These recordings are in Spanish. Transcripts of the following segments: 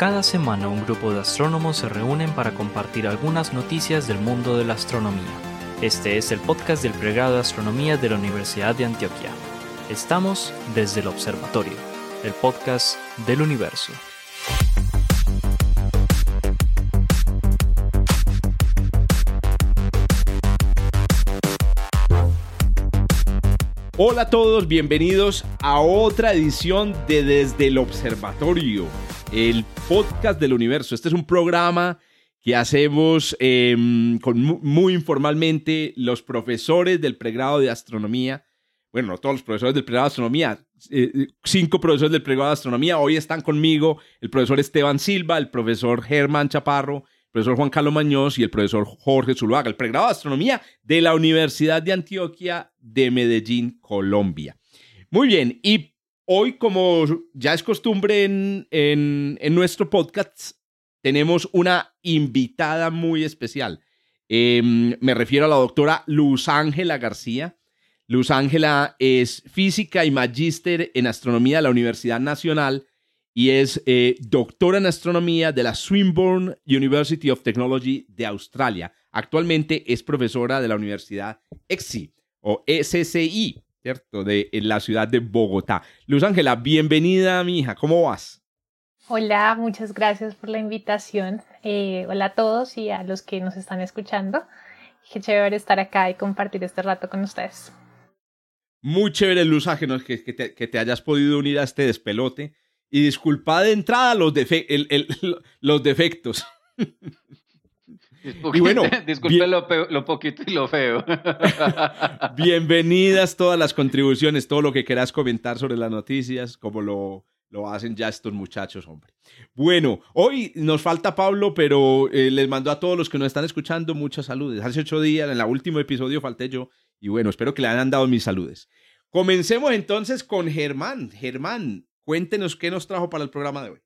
Cada semana un grupo de astrónomos se reúnen para compartir algunas noticias del mundo de la astronomía. Este es el podcast del pregrado de astronomía de la Universidad de Antioquia. Estamos desde el observatorio, el podcast del universo. Hola a todos, bienvenidos a otra edición de Desde el Observatorio, el podcast del universo. Este es un programa que hacemos em, con, muy informalmente los profesores del pregrado de astronomía. Bueno, no todos los profesores del pregrado de astronomía, eh, cinco profesores del pregrado de astronomía. Hoy están conmigo el profesor Esteban Silva, el profesor Germán Chaparro, profesor Juan Carlos Mañoz y el profesor Jorge Zuluaga, el pregrado de astronomía de la Universidad de Antioquia de Medellín, Colombia. Muy bien, y hoy, como ya es costumbre en, en, nuestro podcast, tenemos una invitada muy especial. Em, me refiero a la doctora Luz Ángela García. Luz Ángela es física y magíster en astronomía de la Universidad Nacional y es eh, doctora en astronomía de la Swinburne University of Technology de Australia. Actualmente es profesora de la Universidad EXI o SCI, ¿cierto? De la ciudad de Bogotá. Luz Ángela, bienvenida, mi hija. ¿Cómo vas? Hola, muchas gracias por la invitación. Eh, hola a todos y a los que nos están escuchando. Qué chévere estar acá y compartir este rato con ustedes. Muy chévere, Luz Ángela, que, que te hayas podido unir a este despelote. Y disculpa de entrada los, los defectos. y bueno, disculpe lo, poquito y lo feo. Bienvenidas todas las contribuciones, todo lo que quieras comentar sobre las noticias, como lo, lo hacen ya estos muchachos, hombre. Bueno, hoy nos falta Pablo, pero eh, les mando a todos los que nos están escuchando muchas saludes. Hace ocho días, en el último episodio, falté yo. Y bueno, espero que le hayan dado mis saludes. Comencemos entonces con Germán. Germán, Cuéntenos qué nos trajo para el programa de hoy.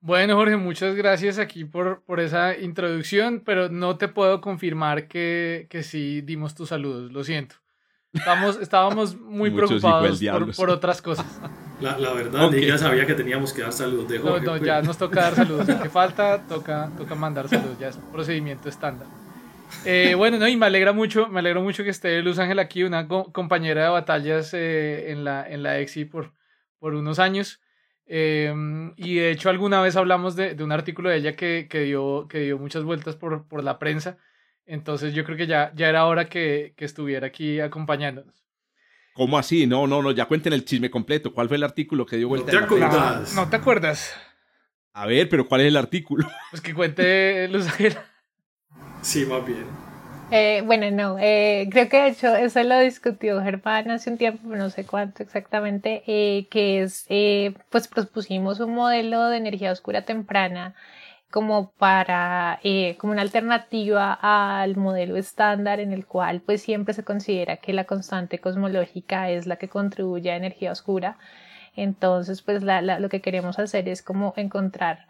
Bueno, Jorge, muchas gracias aquí por, por esa introducción, pero no te puedo confirmar que, que sí dimos tus saludos, lo siento. Estamos, estábamos muy preocupados por, otras cosas. La, la verdad, ya sabía que teníamos que dar saludos de Jorge. No, no, ya nos toca dar saludos. ¿Qué falta? Toca, toca mandar saludos, ya es procedimiento estándar. Eh, bueno, no, y me alegra mucho, me alegro mucho que esté Luz Ángel aquí, una compañera de batallas eh, en, la, en la EXI por, por unos años. Em, y de hecho alguna vez hablamos de, de un artículo de ella que, que, dio, que dio muchas vueltas por, por la prensa. Entonces yo creo que ya, ya era hora que, que estuviera aquí acompañándonos. ¿Cómo así? No, no, no, ya cuenten el chisme completo. ¿Cuál fue el artículo que dio vuelta? No te acuerdas. No, te acuerdas. A ver, pero ¿cuál es el artículo? Pues que cuente Luz Sí, más bien. Eh, bueno, no, eh, creo que de hecho eso lo discutió Germán hace un tiempo, no sé cuánto exactamente, eh, que es, eh, pues propusimos un modelo de energía oscura temprana como para, eh, como una alternativa al modelo estándar en el cual pues siempre se considera que la constante cosmológica es la que contribuye a energía oscura. Entonces, pues la, la, lo que queremos hacer es como encontrar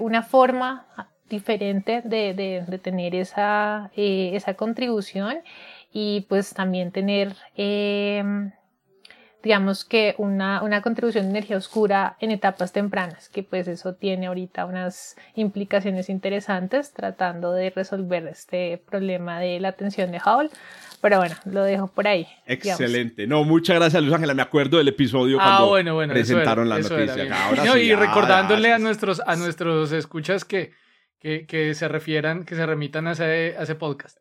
una forma diferente de, de, tener esa, eh, esa contribución y pues también tener, em, digamos que una, una contribución de energía oscura en etapas tempranas, que pues eso tiene ahorita unas implicaciones interesantes tratando de resolver este problema de la tensión de Hubble. Pero bueno, lo dejo por ahí. Excelente. No, muchas gracias, Luz Ángela. Me acuerdo del episodio ah, cuando bueno, bueno, presentaron la noticia. y recordándole a nuestros, a nuestros escuchas que que, que se refieran, que se remitan a ese, a ese podcast.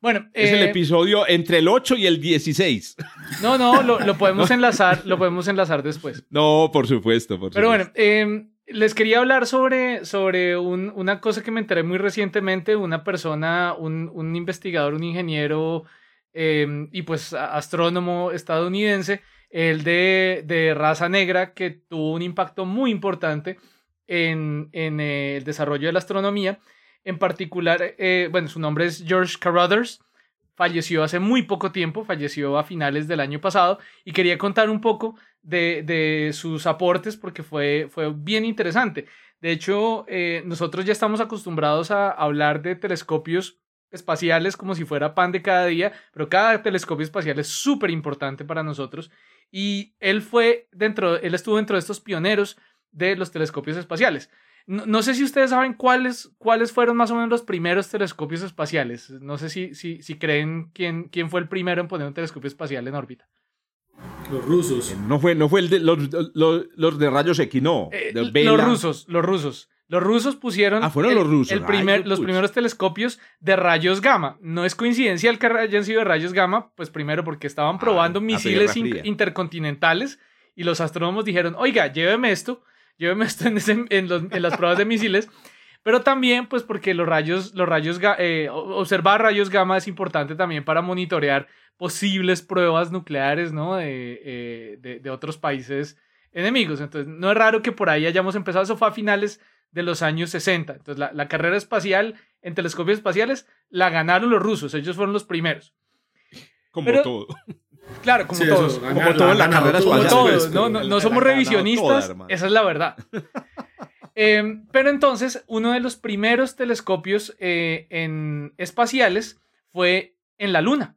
Bueno, es el eh, episodio entre el 8 y el 16. No, no, lo, lo podemos enlazar, lo podemos enlazar después. No, por supuesto, por Pero bueno, eh, les quería hablar sobre, sobre un, una cosa que me enteré muy recientemente, una persona, un, un investigador, un ingeniero eh, y pues astrónomo estadounidense, el de, de raza negra, que tuvo un impacto muy importante en, el desarrollo de la astronomía. En particular, eh, bueno, su nombre es George Carruthers. Falleció hace muy poco tiempo, falleció a finales del año pasado y quería contar un poco de, sus aportes porque fue, fue bien interesante. De hecho, eh, nosotros ya estamos acostumbrados a hablar de telescopios espaciales como si fuera pan de cada día, pero cada telescopio espacial es súper importante para nosotros. Y él fue dentro, él estuvo dentro de estos pioneros de los telescopios espaciales. No, no sé si ustedes saben cuáles, cuáles fueron más o menos los primeros telescopios espaciales. No sé si, si, si creen quién, quién fue el primero en poner un telescopio espacial en órbita. Los rusos. Eh, No fue, no fue el de los, los, los de rayos X, no. Eh, los rusos, los rusos. Los rusos pusieron Ah, fueron el- los rusos. el primer- los primeros telescopios de rayos gamma. No es coincidencial que hayan sido de rayos gamma, pues primero porque estaban probando Ah, la misiles in- intercontinentales y los astrónomos dijeron, oiga, lléveme esto, lléveme esto en, ese- en los- en las pruebas de misiles. Pero también, pues, porque los rayos, los rayos, eh, observar rayos gamma es importante también para monitorear posibles pruebas nucleares, ¿no? De, eh, de, de otros países enemigos. Entonces, no es raro que por ahí hayamos empezado. Eso fue a finales de los años 60. Entonces, la, la carrera espacial en telescopios espaciales la ganaron los rusos. Ellos fueron los primeros. Como Pero- todo. Claro, como Sí, eso, todos. como han todo en la carrera todo, Como espacial, todos, no, pero- no, somos revisionistas, toda, esa es la verdad. Em, pero entonces, uno de los primeros telescopios eh, en espaciales fue en la Luna.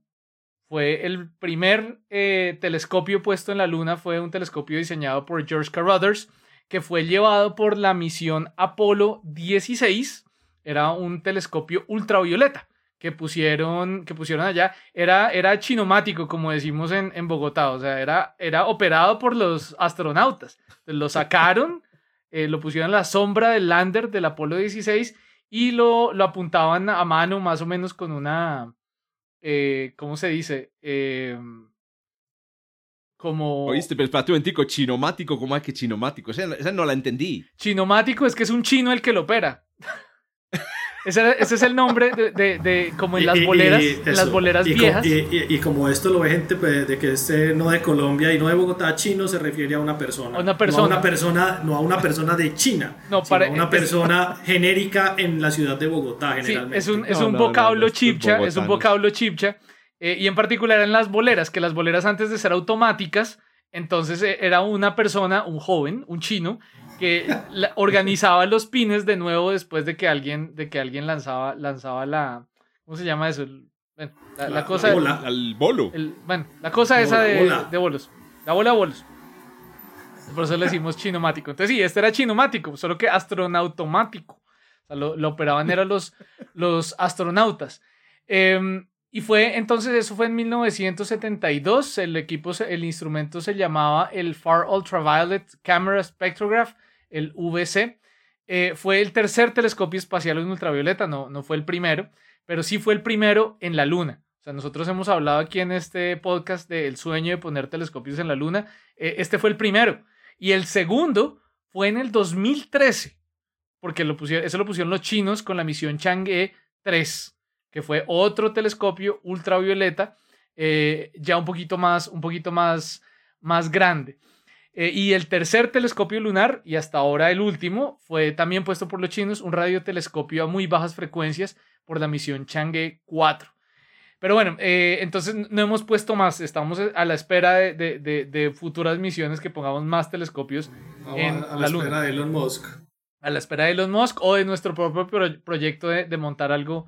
Fue el primer eh, telescopio puesto en la Luna, fue un telescopio diseñado por George Carruthers, que fue llevado por la misión Apolo 16. Era un telescopio ultravioleta que pusieron, que pusieron allá. Era, era chinomático, como decimos en, en Bogotá, o sea, era, era operado por los astronautas. Lo sacaron, eh, lo pusieron en la sombra del lander del Apolo 16 y lo, lo apuntaban a mano más o menos con una, eh, ¿cómo se dice? Eh, como... Oíste, pero espérate un momentico, chinomático, ¿cómo es que chinomático? Esa, esa no la entendí. Chinomático es que es un chino el que lo opera. ese, es el nombre de, de- de- como en Y- las y- y boleras, en las boleras Y viejas. Y, y- y como esto lo ve gente pues, de que es eh, no de Colombia y no de Bogotá, chino se refiere a una persona. A una persona. No a una persona, no a una persona de China. No, sino para- a una es- persona genérica en la ciudad de Bogotá, Sí, generalmente. es un, es No, un no, no, vocablo chipcha, es un vocablo chipcha, eh, y en particular en las boleras, que las boleras antes de ser automáticas, entonces eh, era una persona, un joven, un chino, que la- organizaba los pines de nuevo después de que alguien, de que alguien lanzaba, lanzaba la, ¿cómo se llama eso? El- bueno, la, la La- cosa, la bola. Al bolo. el- bueno, la cosa esa de, bola. de bolos, la bola de bolos. Por eso le decimos chinomático. Entonces sí, este era chinomático, solo que astronautomático. O sea, lo, lo operaban eran los, los astronautas. Em, y fue entonces, eso fue en 1972. El equipo, el instrumento se llamaba el Far Ultraviolet Camera Spectrograph, el VC. Eh, fue el tercer telescopio espacial en ultravioleta, no, no fue el primero, pero sí fue el primero en la Luna. O sea, nosotros hemos hablado aquí en este podcast del sueño de poner telescopios en la Luna. Eh, este fue el primero. Y el segundo fue en el 2013, porque lo pusieron, eso lo pusieron los chinos con la misión Chang'e 3, que fue otro telescopio ultravioleta, eh, ya un poquito más, un poquito más, más grande. Eh, y el tercer telescopio lunar, y hasta ahora el último, fue también puesto por los chinos, un radiotelescopio a muy bajas frecuencias por la misión Chang'e 4. Pero bueno, eh, entonces no hemos puesto más, estamos a la espera de, de- de- de futuras misiones que pongamos más telescopios en a, a la la luna. espera de Elon Musk. a la espera de Elon Musk o de nuestro propio pro- proyecto de montar algo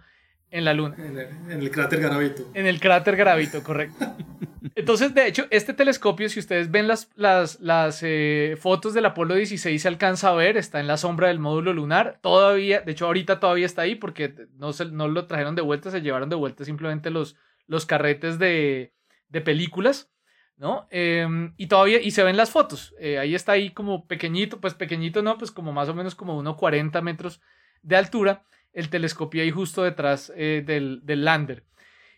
en la luna. En el, en el cráter Garavito. En el cráter Gravito, correcto. Entonces, de hecho, este telescopio, si ustedes ven las, las, las eh, fotos del Apolo 16, se alcanza a ver, está en la sombra del módulo lunar. Todavía, de hecho, ahorita todavía está ahí porque no, se, no lo trajeron de vuelta, se llevaron de vuelta simplemente los, los carretes de, de películas, ¿no? Em, y todavía, y se ven las fotos. Eh, ahí está ahí como pequeñito, pues pequeñito no, pues como más o menos como 1,40 metros de altura, el telescopio ahí justo detrás eh, del, del lander.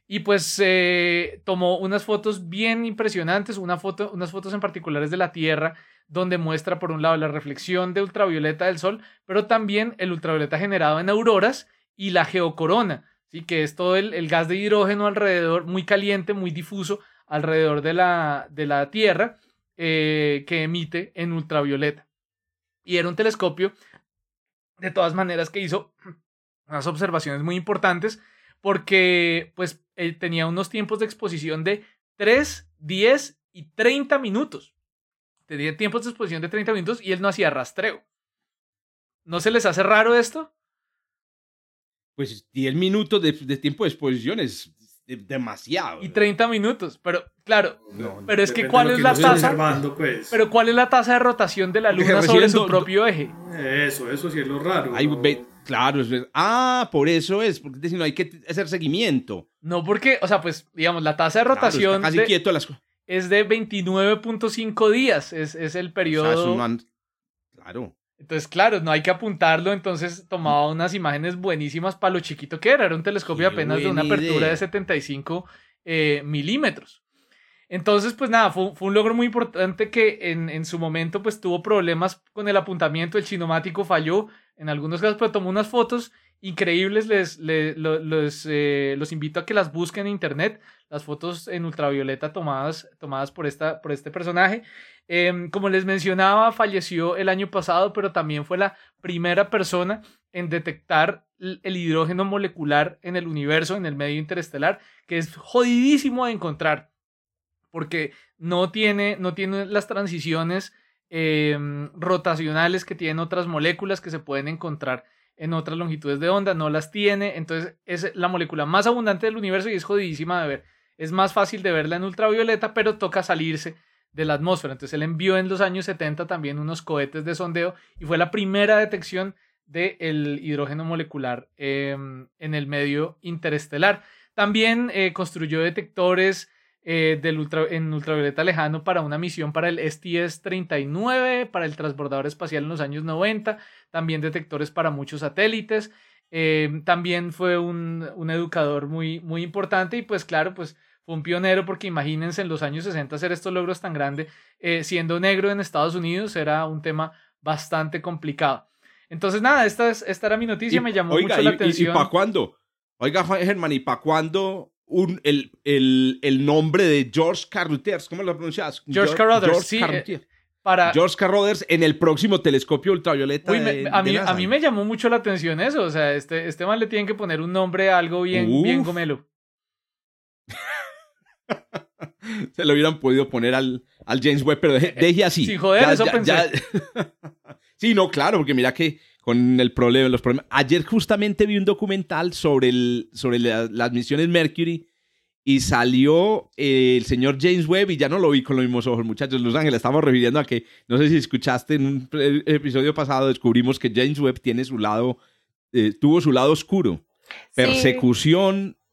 Y pues eh, tomó unas fotos bien impresionantes, una foto, unas fotos en particulares de la Tierra, donde muestra por un lado la reflexión de ultravioleta del Sol, pero también el ultravioleta generado en auroras y la geocorona, ¿sí? que es todo el, el gas de hidrógeno alrededor, muy caliente, muy difuso, alrededor de la, de la Tierra, eh, que emite en ultravioleta. Y era un telescopio, de todas maneras, que hizo unas observaciones muy importantes, porque pues eh, tenía unos tiempos de exposición de 3, 10 y 30 minutos. Tenía tiempos de exposición de 30 minutos y él no hacía rastreo. ¿No se les hace raro esto? Pues 10 minutos de, de tiempo de exposición es, demasiado. Y 30 minutos, pero claro, No, pero es que ¿cuál es que la tasa? observando, pues. Pero ¿cuál es la tasa de rotación de la luna sobre su propio eje? Eso, eso sí es lo raro. Ay, ¿no? Claro, es ah, por eso es, porque es decir, no hay que hacer seguimiento. No, porque, o sea, pues, digamos, la tasa de Claro, rotación casi de- quieto las es de 29.5 días, es, es el O sea, periodo. es Claro. Entonces, claro, no hay que apuntarlo, entonces tomaba unas imágenes buenísimas para lo chiquito que era, era un telescopio Qué apenas de una apertura idea. de 75 eh, milímetros. Entonces, pues nada, fue, fue un logro muy importante que en, en su momento pues tuvo problemas con el apuntamiento, el chinomático falló en algunos casos, pero tomó unas fotos increíbles, les, le- lo- los, eh, los invito a que las busquen en internet, las fotos en ultravioleta tomadas, tomadas por, esta, por este personaje. Em, como les mencionaba, falleció el año pasado, pero también fue la primera persona en detectar el hidrógeno molecular en el universo, en el medio interestelar, que es jodidísimo de encontrar, porque no tiene, no tiene las transiciones em, rotacionales que tienen otras moléculas que se pueden encontrar en otras longitudes de onda, no las tiene, entonces es la molécula más abundante del universo y es jodidísima de ver. Es más fácil de verla en ultravioleta, pero toca salirse de la atmósfera. Entonces él envió en los años 70 también unos cohetes de sondeo y fue la primera detección del hidrógeno molecular eh, en el medio interestelar. También eh, construyó detectores eh, del ultra, en ultravioleta lejano para una misión para el STS-39, para el transbordador espacial en los años 90, también detectores para muchos satélites. Eh, también fue un, un educador muy, muy importante y pues claro, pues fue un pionero porque imagínense en los años 60 hacer estos logros tan grandes, eh, siendo negro en Estados Unidos era un tema bastante complicado. Entonces nada, esta, es, esta era mi noticia, Y- me llamó oiga, mucho la y- y- atención. ¿Y, para cuándo? Oiga, Germán, ¿y para cuándo un, el, el, el nombre de George Carruthers? ¿Cómo lo pronuncias? George Geor- Carruthers, George sí, eh, Carruthers. para, George Carruthers en el próximo telescopio ultravioleta. Uy, me- de- a, de mí, NASA. a mí me llamó mucho la atención eso, o sea, este, este man le tienen que poner un nombre a algo bien, bien gomelo. Se lo hubieran podido poner al, al James Webb, pero deje, deje así. Sin joder, eso pensé. sí, no, claro, porque mira que con el problema, los problemas. Ayer justamente vi un documental sobre, el, sobre la- las misiones Mercury y salió eh, el señor James Webb y ya no lo vi con los mismos ojos, muchachos. Los Ángeles, estamos refiriendo a que, no sé si escuchaste en un episodio pasado, descubrimos que James Webb tiene su lado, eh, tuvo su lado oscuro. Persecución. Sí,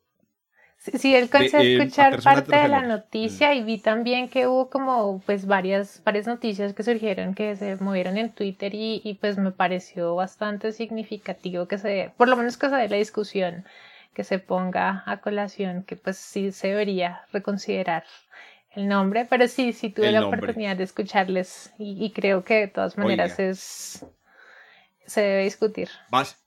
sí, alcancé de, eh, a a escuchar parte de la transgénero. noticia y vi también que hubo como pues varias, varias noticias que surgieron que se movieron en Twitter y, y pues me pareció bastante significativo que se, por lo menos que se dé la discusión, que se ponga a colación, que pues sí se debería reconsiderar el nombre, pero sí, sí tuve El la nombre. oportunidad de escucharles y, y creo que de todas maneras Oiga. es, se debe discutir. Vas.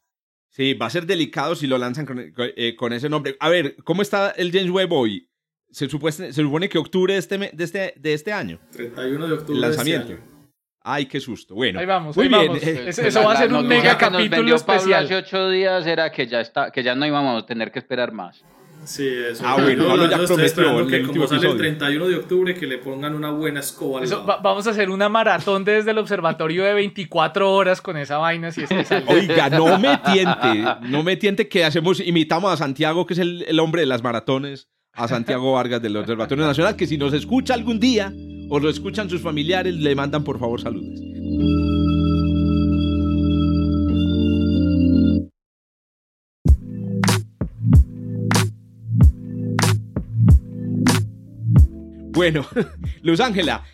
Sí, va a ser delicado si lo lanzan con, eh, con ese nombre. A ver, ¿cómo está el James Webb hoy? Se, supueste- se supone que octubre de este, me- de este, de este año. 31 de octubre. El de este lanzamiento. año. Ay, qué susto. Bueno. Ahí vamos, Muy ahí bien. vamos. eh, Eso- eso va a ser un mega capítulo vendió Pablo especial. hace ocho días era que ya, está, que ya no íbamos a tener que esperar más. Sí, eso. Ah, bueno, Pablo ya estoy prometió en que el como sale el episodio. 31 de octubre que le pongan una buena escoba al Eso, va- vamos a hacer una maratón desde el observatorio de 24 horas con esa vaina si es que sale. Oiga, no me tiente. No me tiente que hacemos, imitamos a Santiago, que es el, el hombre de las maratones, a Santiago Vargas del Observatorio Nacional, que si nos escucha algún día o lo escuchan sus familiares, le mandan por favor saludos. Bueno, Luz Ángela,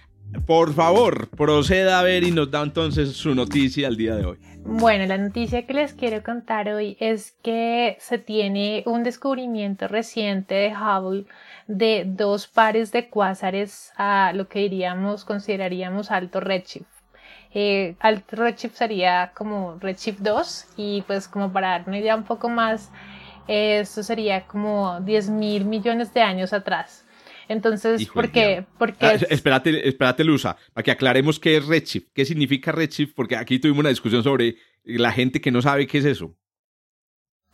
por favor, proceda a ver y nos da entonces su noticia al día de hoy. Bueno, la noticia que les quiero contar hoy es que se tiene un descubrimiento reciente de Hubble de dos pares de cuásares a lo que diríamos, consideraríamos alto redshift. Eh, alto redshift sería como redshift 2 y pues como para dar una idea un poco más, eh, esto sería como 10 mil millones de años atrás. Entonces, Hijo ¿por qué? Porque Ah, es- espérate, espérate, Luza, para que aclaremos qué es Redshift, qué significa Redshift, porque aquí tuvimos una discusión sobre la gente que no sabe qué es eso.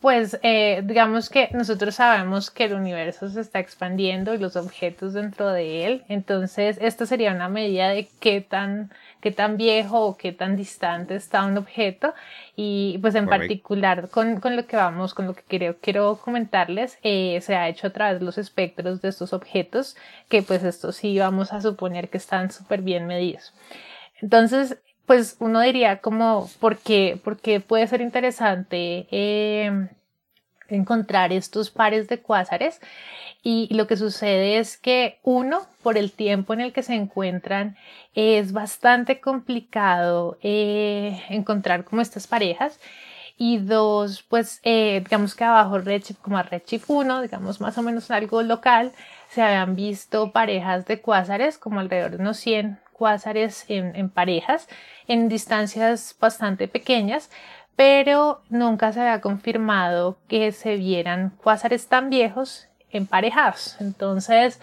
Pues eh, digamos que nosotros sabemos que el universo se está expandiendo y los objetos dentro de él, entonces esta sería una medida de qué tan, qué tan viejo o qué tan distante está un objeto. Y pues en particular con, con, lo que vamos, con lo que quiero, quiero comentarles, eh, se ha hecho a través de los espectros de estos objetos que pues estos sí vamos a suponer que están súper bien medidos. Entonces pues uno diría como, ¿por qué, porque puede ser interesante em, encontrar estos pares de cuásares? Y lo que sucede es que uno, por el tiempo en el que se encuentran, es bastante complicado eh, encontrar como estas parejas. Y dos, pues eh, digamos que abajo Redshift como a Redshift 1, digamos más o menos algo local, se habían visto parejas de cuásares como alrededor de unos 100 cuásares en, parejas en distancias bastante pequeñas, pero nunca se había confirmado que se vieran cuásares tan viejos emparejados. Entonces,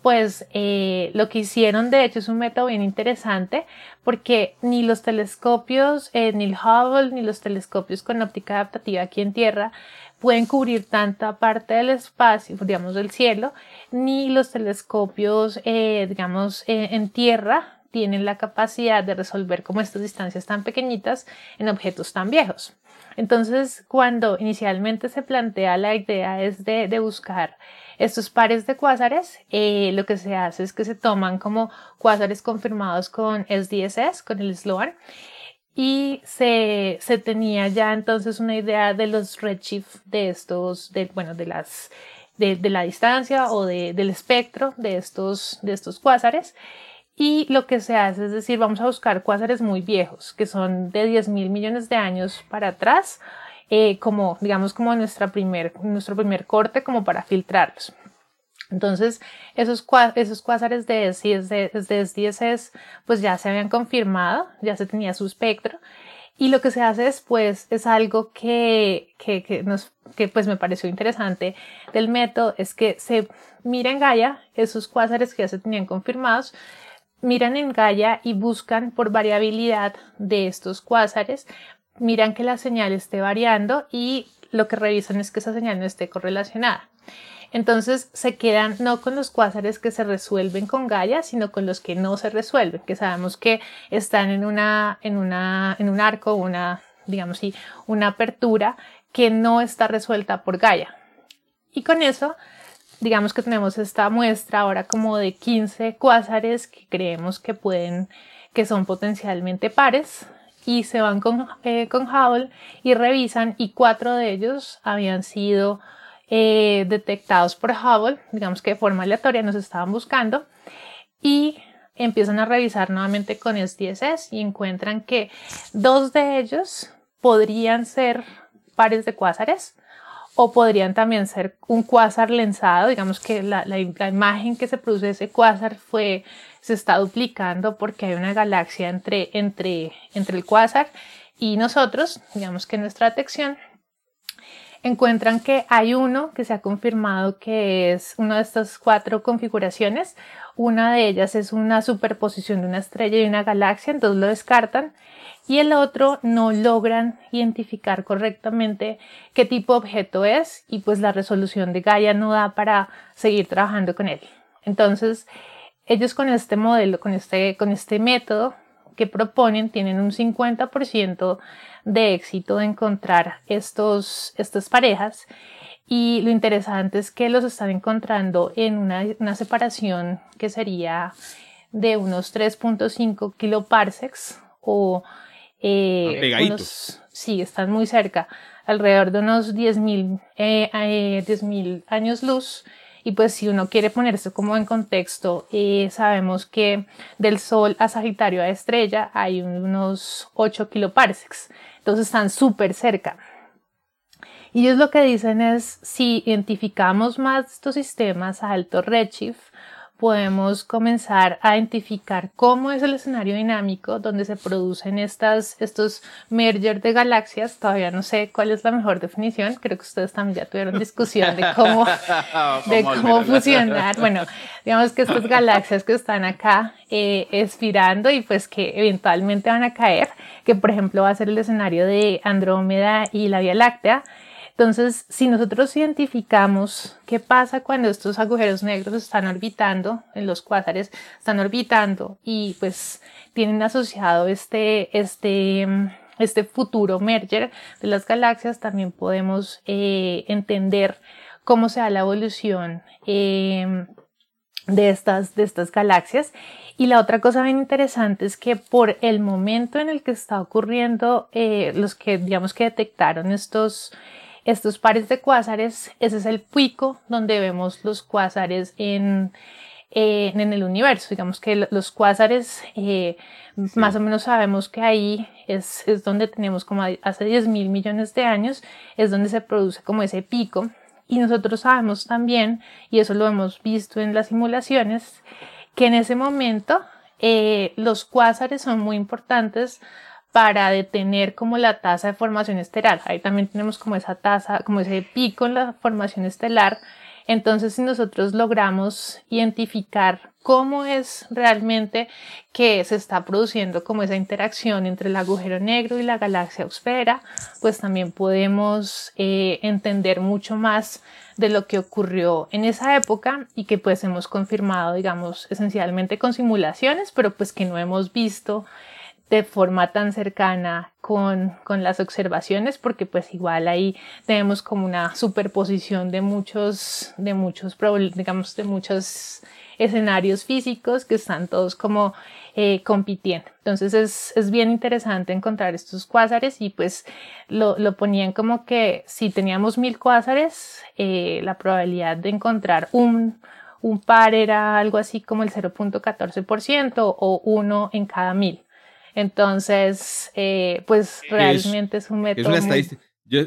pues eh, lo que hicieron de hecho es un método bien interesante porque ni los telescopios, eh, ni el Hubble, ni los telescopios con óptica adaptativa aquí en Tierra pueden cubrir tanta parte del espacio, digamos del cielo, ni los telescopios, eh, digamos, en tierra tienen la capacidad de resolver como estas distancias tan pequeñitas en objetos tan viejos. Entonces, cuando inicialmente se plantea la idea es de, buscar estos pares de cuásares, eh, lo que se hace es que se toman como cuásares confirmados con SDSS, con el Sloan, y se, se, tenía ya entonces una idea de los redshift de estos, de, bueno, de las, de, de la distancia o de, del espectro de estos, de estos cuásares. Y lo que se hace es decir, vamos a buscar cuásares muy viejos, que son de 10 mil millones de años para atrás, eh, como, digamos, como nuestra primer, nuestro primer corte, como para filtrarlos. Entonces, esos, esos cuásares de SDSS, pues ya se habían confirmado, ya se tenía su espectro. Y lo que se hace después es algo que, que, que, nos, que pues me pareció interesante del método, es que se mira en Gaia esos cuásares que ya se tenían confirmados miran en Gaia y buscan por variabilidad de estos cuásares, miran que la señal esté variando y lo que revisan es que esa señal no esté correlacionada. Entonces se quedan no con los cuásares que se resuelven con Gaia, sino con los que no se resuelven, que sabemos que están en una, en una, en un arco, una, digamos así, una apertura que no está resuelta por Gaia. Y con eso digamos que tenemos esta muestra ahora como de 15 cuásares que creemos que pueden, que son potencialmente pares y se van con, eh, con Hubble y revisan y cuatro de ellos habían sido eh, detectados por Hubble, digamos que de forma aleatoria nos estaban buscando y empiezan a revisar nuevamente con SDSS y encuentran que dos de ellos podrían ser pares de cuásares o podrían también ser un cuásar lensado, digamos que la, la, imagen que se produce de ese cuásar fue, se está duplicando porque hay una galaxia entre, entre, entre el cuásar y nosotros, digamos que nuestra detección, encuentran que hay uno que se ha confirmado que es una de estas cuatro configuraciones. Una de ellas es una superposición de una estrella y una galaxia, entonces lo descartan y el otro no logran identificar correctamente qué tipo de objeto es y pues la resolución de Gaia no da para seguir trabajando con él. Entonces, ellos con este modelo, con este, con este método que proponen, tienen un 50% de éxito de encontrar estos, estas parejas y lo interesante es que los están encontrando en una, una separación que sería de unos 3.5 kiloparsecs o eh, sí, están muy cerca, alrededor de unos 10.000 eh, eh años luz. Y pues si uno quiere ponerse como en contexto, eh, sabemos que del Sol a Sagitario a Estrella hay unos 8 kiloparsecs. Entonces están súper cerca. Y ellos lo que dicen es, si identificamos más estos sistemas a alto redshift, podemos comenzar a identificar cómo es el escenario dinámico donde se producen estas, estos mergers de galaxias. Todavía no sé cuál es la mejor definición. Creo que ustedes también ya tuvieron discusión de cómo, de cómo fusionar. Bueno, digamos que estas galaxias que están acá eh, expirando y pues que eventualmente van a caer, que por ejemplo va a ser el escenario de Andrómeda y la Vía Láctea Entonces, si nosotros identificamos qué pasa cuando estos agujeros negros están orbitando, en los cuásares están orbitando y pues tienen asociado este, este, este futuro merger de las galaxias, también podemos eh, entender cómo se da la evolución eh, de, estas, de estas galaxias. Y la otra cosa bien interesante es que por el momento en el que está ocurriendo, eh, los que digamos que detectaron estos, estos pares de cuásares, ese es el pico donde vemos los cuásares en, en el universo. Digamos que los cuásares, eh, más o menos sabemos que ahí es, es donde tenemos como hace 10 mil millones de años, es donde se produce como ese pico. Y nosotros sabemos también, y eso lo hemos visto en las simulaciones, que en ese momento eh, los cuásares son muy importantes para detener como la tasa de formación estelar. Ahí también tenemos como esa tasa, como ese pico en la formación estelar. Entonces, si nosotros logramos identificar cómo es realmente que se está produciendo como esa interacción entre el agujero negro y la galaxia osfera, pues también podemos eh, entender mucho más de lo que ocurrió en esa época y que pues hemos confirmado, digamos, esencialmente con simulaciones, pero pues que no hemos visto de forma tan cercana con, con, las observaciones porque pues igual ahí tenemos como una superposición de muchos de muchos digamos de muchos escenarios físicos que están todos como eh, compitiendo. Entonces es, es, bien interesante encontrar estos cuásares y pues lo, lo ponían como que si teníamos mil cuásares, eh, la probabilidad de encontrar un, un par era algo así como el 0.14% o uno en cada mil. Entonces, eh, pues realmente es, un método. Es una estadística. Yo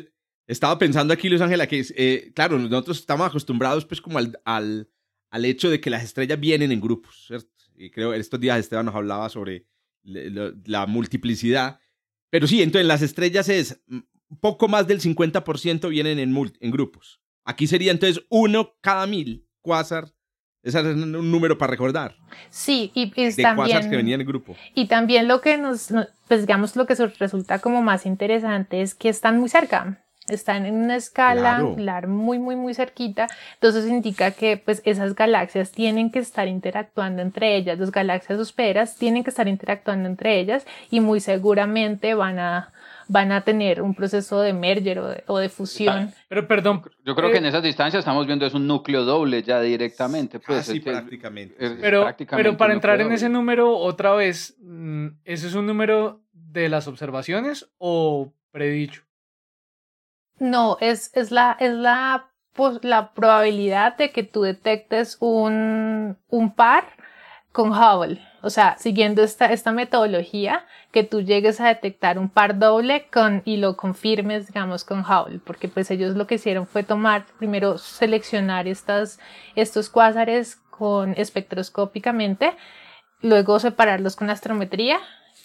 estaba pensando aquí, Luis Ángela, que eh, claro, nosotros estamos acostumbrados pues como al, al, al, hecho de que las estrellas vienen en grupos, ¿cierto? Y creo que estos días Esteban nos hablaba sobre la, multiplicidad. Pero sí, entonces las estrellas es un poco más del 50% vienen en, en grupos. Aquí sería entonces uno cada mil quasar ese es un número para recordar. Sí, y, y de también... que venían en grupo. Y también lo que nos, pues digamos, lo que resulta como más interesante es que están muy cerca. Están en una escala claro. muy, muy, muy cerquita. Entonces indica que pues esas galaxias tienen que estar interactuando entre ellas. Las galaxias hosperas tienen que estar interactuando entre ellas y muy seguramente van a van a tener un proceso de merger o de, fusión. Pero perdón. Yo creo que en esas distancias estamos viendo es un núcleo doble ya directamente. Pues, Casi prácticamente. pero, pero para entrar en ese número otra vez, mm, ¿ese es un número de las observaciones o predicho? No, es, es la, es la, pues, la probabilidad de que tú detectes un, un par con Hubble. O sea, siguiendo esta, esta metodología, que tú llegues a detectar un par doble con, y lo confirmes, digamos, con Hubble, porque pues ellos lo que hicieron fue tomar, primero seleccionar estos cuásares con espectroscópicamente, luego separarlos con astrometría,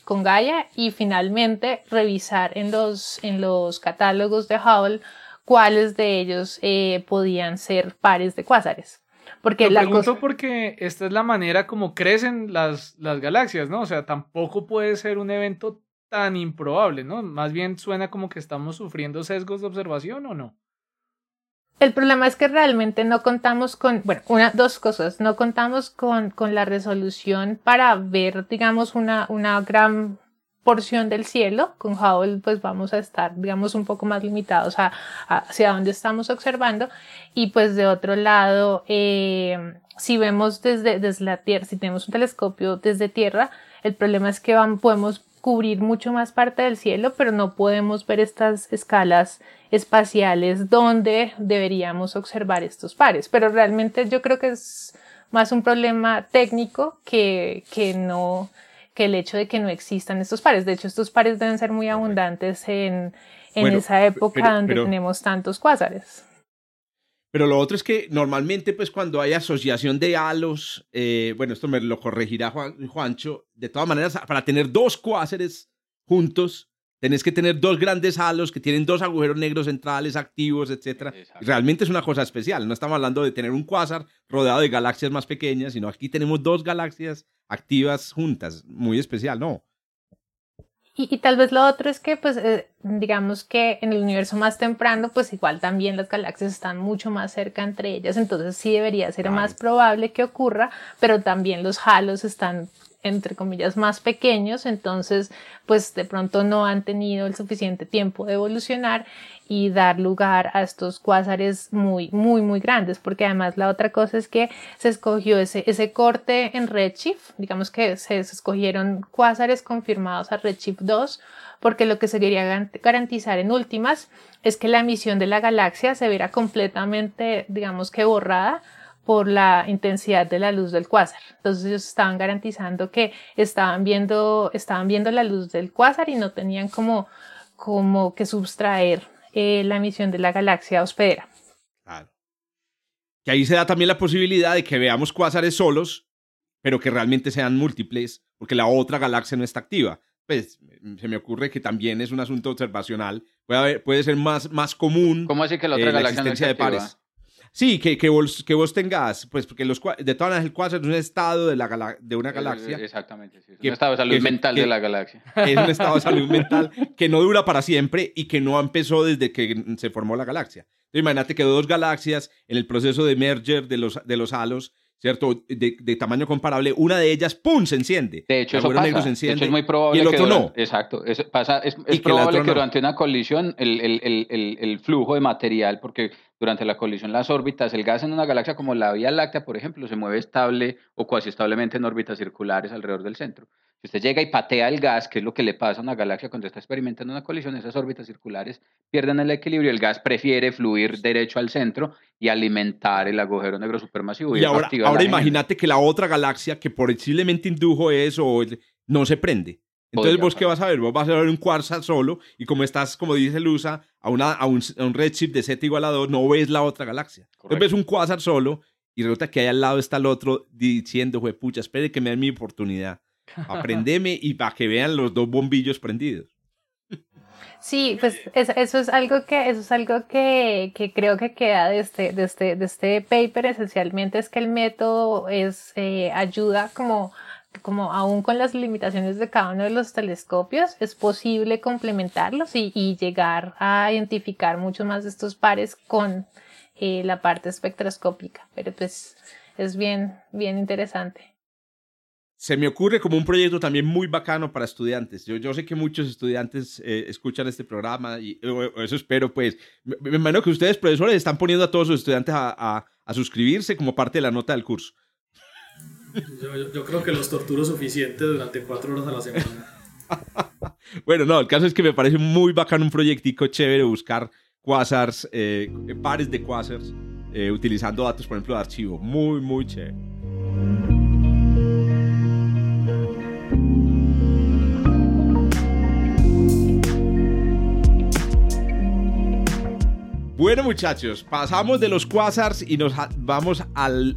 con Gaia y finalmente revisar en los, en los catálogos de Hubble cuáles de ellos eh, podían ser pares de cuásares. Porque Lo pregunto porque esta es la manera como crecen las, las galaxias, ¿no? O sea, tampoco puede ser un evento tan improbable, ¿no? Más bien suena como que estamos sufriendo sesgos de observación o no. El problema es que realmente no contamos con, bueno, una, dos cosas, no contamos con, con la resolución para ver, digamos, una, una gran porción del cielo. Con Hubble pues vamos a estar, digamos, un poco más limitados a, hacia donde estamos observando. Y pues de otro lado, eh, si vemos desde, desde la Tierra, si tenemos un telescopio desde Tierra, el problema es que van, podemos cubrir mucho más parte del cielo, pero no podemos ver estas escalas espaciales donde deberíamos observar estos pares. Pero realmente yo creo que es más un problema técnico que, que no que el hecho de que no existan estos pares. De hecho, estos pares deben ser muy abundantes en, en esa época donde tenemos tantos cuásares. Pero lo otro es que normalmente, pues cuando hay asociación de halos, eh, bueno, esto me lo corregirá Juan, Juancho, de todas maneras, para tener dos cuásares juntos, tenés que tener dos grandes halos que tienen dos agujeros negros centrales activos, etc. Realmente es una cosa especial. No estamos hablando de tener un cuásar rodeado de galaxias más pequeñas, sino aquí tenemos dos galaxias activas juntas. Muy especial, ¿no? Y, tal vez lo otro es que, pues, eh, digamos que en el universo más temprano, pues igual también las galaxias están mucho más cerca entre ellas, entonces sí debería ser más probable que ocurra, pero también los halos están entre comillas más pequeños, entonces pues de pronto no han tenido el suficiente tiempo de evolucionar y dar lugar a estos cuásares muy, muy, muy grandes, porque además la otra cosa es que se escogió ese, ese corte en Redshift, digamos que se, escogieron cuásares confirmados a Redshift 2, porque lo que se quería garantizar en últimas es que la emisión de la galaxia se viera completamente, digamos que borrada por la intensidad de la luz del cuásar. Entonces ellos estaban garantizando que estaban viendo, estaban viendo la luz del cuásar y no tenían como, como que sustraer eh, la emisión de la galaxia hospedera. Claro. Que ahí se da también la posibilidad de que veamos cuásares solos, pero que realmente sean múltiples, porque la otra galaxia no está activa. Pues se me ocurre que también es un asunto observacional. Puede, puede ser más, más común. ¿Cómo así que la otra eh, galaxia existencia de pares. Sí, que, que, vos, que vos tengas, pues porque los, de todas maneras el cuásar es un estado de, la de una galaxia. Exactamente, sí. Es un estado de salud mental de la galaxia. Es un estado de salud mental que no dura para siempre y que no empezó desde que se formó la galaxia. Entonces, imagínate que dos galaxias en el proceso de merger de los, de los halos ¿cierto? De, de, tamaño comparable, una de ellas, ¡pum!, se enciende. De hecho, eso pasa. Se enciende, de hecho, es muy probable y el otro que no. Exacto. Es, pasa, es, es probable que, durante una colisión el, el, el, el, flujo de material, porque durante la colisión las órbitas, el gas en una galaxia como la Vía Láctea, por ejemplo, se mueve estable o cuasi establemente en órbitas circulares alrededor del centro. Si usted llega y patea el gas, que es lo que le pasa a una galaxia cuando está experimentando una colisión, esas órbitas circulares pierden el equilibrio, el gas prefiere fluir derecho al centro y alimentar el agujero negro supermasivo. Y, ahora, ahora imagínate que la otra galaxia que posiblemente indujo eso no se prende. Entonces, ¿vos qué vas a ver? Vos vas a ver un quasar solo y como estás, como dice Lusa, a, una, a, un, a un redshift de Z igual a 2, no ves la otra galaxia. Entonces ves un quasar solo y resulta que ahí al lado está el otro diciendo, pucha, espere que me den mi oportunidad. Aprendeme y para que vean los dos bombillos prendidos. Sí, pues eso, es algo que eso es algo que, que, creo que queda de este, de este, de este paper esencialmente es que el método es eh, ayuda como como aún con las limitaciones de cada uno de los telescopios, es posible complementarlos y, y llegar a identificar mucho más de estos pares con eh, la parte espectroscópica. Pero pues es bien, bien interesante se me ocurre como un proyecto también muy bacano para estudiantes. Yo, yo sé que muchos estudiantes eh, escuchan este programa y eso espero, pues. Me, imagino que ustedes, profesores, están poniendo a todos sus estudiantes a, a, suscribirse como parte de la nota del curso. Yo, creo que los torturo suficiente durante cuatro horas a la semana. bueno, no, el caso es que me parece muy bacano un proyectico chévere buscar quasars, eh, pares de quasars, eh, utilizando datos, por ejemplo, de archivo. Muy, muy chévere. Bueno, muchachos, pasamos de los quasars y nos vamos al.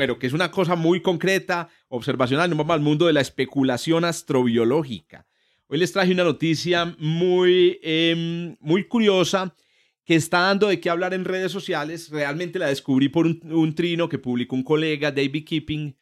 Bueno, que es una cosa muy concreta, observacional, nos vamos al mundo de la especulación astrobiológica. Hoy les traje una noticia muy, em, muy curiosa que está dando de qué hablar en redes sociales. Realmente la descubrí por un, trino que publicó un colega, David Keeping,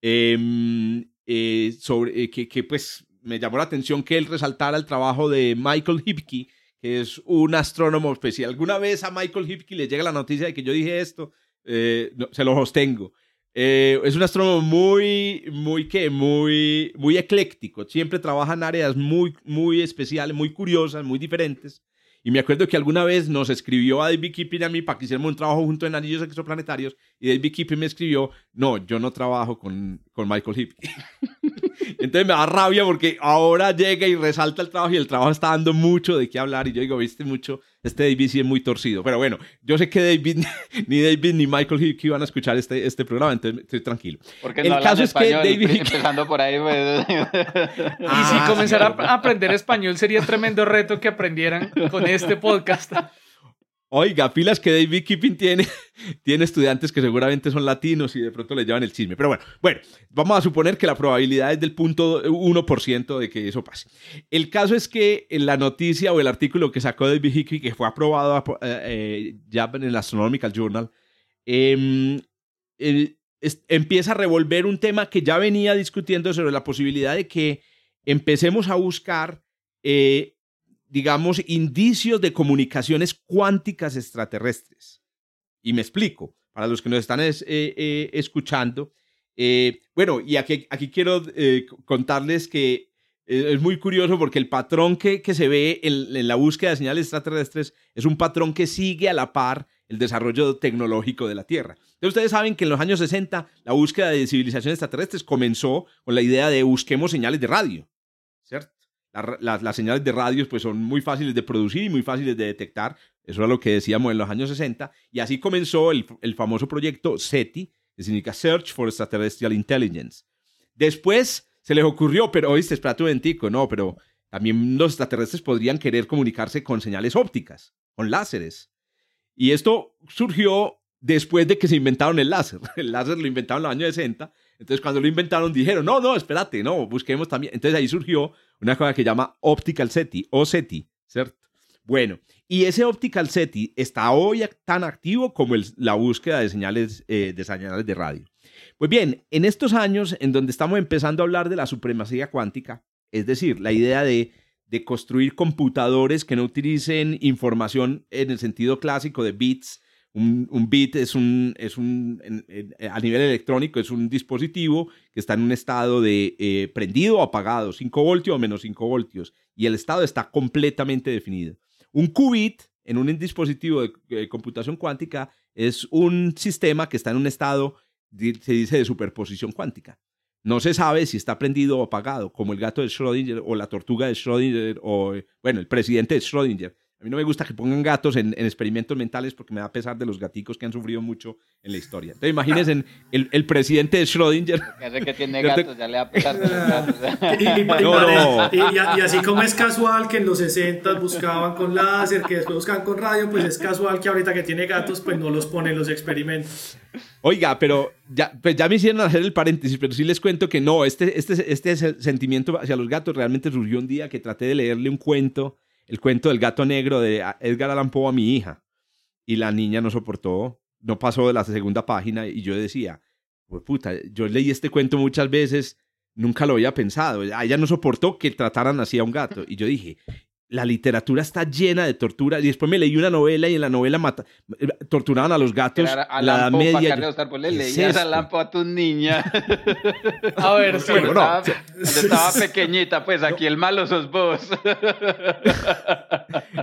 em, eh, sobre, eh, que, que, pues me llamó la atención que él resaltara el trabajo de Michael Hipke, que es un astrónomo especial. Alguna vez a Michael Hipke le llega la noticia de que yo dije esto, eh, se lo sostengo. Eh, es un astrónomo muy, muy, ¿qué? Muy, muy ecléctico. Siempre trabaja en áreas muy, muy especiales, muy curiosas, muy diferentes. Y me acuerdo que alguna vez nos escribió a David Kipping a mí para que hiciéramos un trabajo junto en Anillos Exoplanetarios y David Kipping me escribió, no, yo no trabajo con, con Michael Hippie. Entonces me da rabia porque ahora llega y resalta el trabajo y el trabajo está dando mucho de qué hablar y yo digo, viste mucho, este David sí es muy torcido. Pero bueno, yo sé que David, ni David ni Michael Hickey van a escuchar este, este programa, entonces estoy tranquilo. Porque el caso es que David empezando por ahí. Pues. y si comenzara a aprender español sería tremendo reto que aprendieran con este podcast. Oiga, pilas que David Keeping tiene, tiene estudiantes que seguramente son latinos y de pronto le llevan el chisme. Pero bueno, bueno, vamos a suponer que la probabilidad es del punto 1% de que eso pase. El caso es que la noticia o el artículo que sacó David Hickey, que fue aprobado eh, eh, ya en el Astronomical Journal, em, empieza a revolver un tema que ya venía discutiendo sobre la posibilidad de que empecemos a buscar, eh, digamos, indicios de comunicaciones cuánticas extraterrestres. Y me explico, para los que nos están eh, escuchando. bueno, y aquí, aquí quiero contarles que es muy curioso porque el patrón que, que se ve en, la búsqueda de señales extraterrestres es un patrón que sigue a la par el desarrollo tecnológico de la Tierra. Entonces ustedes saben que en los años 60 la búsqueda de civilizaciones extraterrestres comenzó con la idea de busquemos señales de radio, las señales de radio pues, son muy fáciles de producir y muy fáciles de detectar. Eso es lo que decíamos en los años 60. Y así comenzó el, el famoso proyecto SETI, que significa Search for Extraterrestrial Intelligence. Después se les ocurrió, pero oíste, espérate un momentico, no, pero también los extraterrestres podrían querer comunicarse con señales ópticas, con láseres. Y esto surgió después de que se inventaron el láser. El láser lo inventaron en los años 60. Entonces, cuando lo inventaron, dijeron, no, no, espérate, no, busquemos también. Entonces, ahí surgió una cosa que llama Optical SETI, o SETI, ¿cierto? Bueno, y ese Optical SETI está hoy tan activo como la búsqueda de señales, eh, de señales de radio. Pues bien, en estos años en donde estamos empezando a hablar de la supremacía cuántica, es decir, la idea de, construir computadores que no utilicen información en el sentido clásico de bits, un, bit es un, es un a nivel electrónico, es un dispositivo que está en un estado de eh, prendido o apagado, 5 voltios o menos 5 voltios, y el estado está completamente definido. Un qubit en un dispositivo de computación cuántica es un sistema que está en un estado se dice de superposición cuántica. No se sabe si está prendido o apagado, como el gato de Schrödinger o la tortuga de Schrödinger o, bueno, el presidente de Schrödinger. A mí no me gusta que pongan gatos en, experimentos mentales porque me da pesar de los gaticos que han sufrido mucho en la historia. Entonces imagínense el, el, presidente de Schrödinger. Ya que tiene gatos, ya le da pesar de los gatos. Y, así como es casual que en los 60 buscaban con láser, que después buscaban con radio, pues es casual que ahorita que tiene gatos, pues no los pone en los experimentos. Oiga, pero ya, pues ya me hicieron hacer el paréntesis, pero sí les cuento que no, este, este, este sentimiento hacia los gatos realmente surgió un día que traté de leerle un cuento el cuento del gato negro de Edgar Allan Poe a mi hija. Y la niña no soportó, no pasó de la segunda página y yo decía, pues puta, yo leí este cuento muchas veces, nunca lo había pensado. Ella no soportó que trataran así a un gato. Y yo dije, la literatura está llena de tortura. Y después me leí una novela y en la novela mata, torturaban a los gatos a la media. Pues le leías a Lampo a tu niña. a ver, sí, bueno, no. estaba, pequeñita, pues aquí el malo sos vos.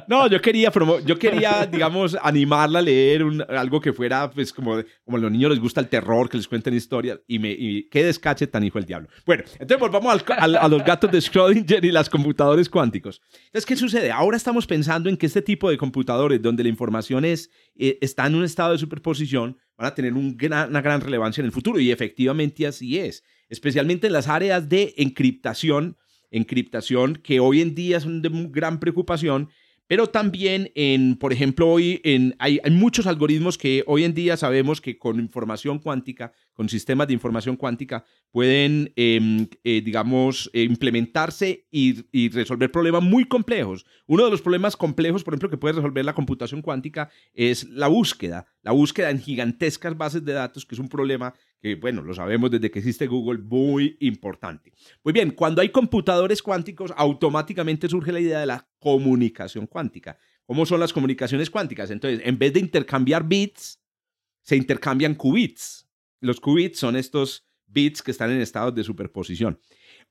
no, yo quería, yo quería, digamos, animarla a leer algo que fuera, pues, como, como a los niños les gusta el terror, que les cuenten historias. Y, me, y qué descache tan hijo el diablo. Bueno, entonces volvamos a los gatos de Schrödinger y las computadores cuánticos. Es que sucede? Ahora estamos pensando en que este tipo de computadores, donde la información es, eh, está en un estado de superposición, van a tener una gran relevancia en el futuro. Y efectivamente así es. Especialmente en las áreas de encriptación, encriptación que hoy en día son de gran preocupación pero también en, por ejemplo, hoy en, hay, muchos algoritmos que hoy en día sabemos que con información cuántica, con sistemas de información cuántica, pueden, em, eh, digamos, eh, implementarse y, y, resolver problemas muy complejos. Uno de los problemas complejos, por ejemplo, que puede resolver la computación cuántica es la búsqueda, la búsqueda en gigantescas bases de datos, que es un problema que, bueno, lo sabemos desde que existe Google, muy importante. Pues bien, cuando hay computadores cuánticos, automáticamente surge la idea de la comunicación cuántica. ¿Cómo son las comunicaciones cuánticas? Entonces, en vez de intercambiar bits, se intercambian qubits. Los qubits son estos bits que están en estados de superposición.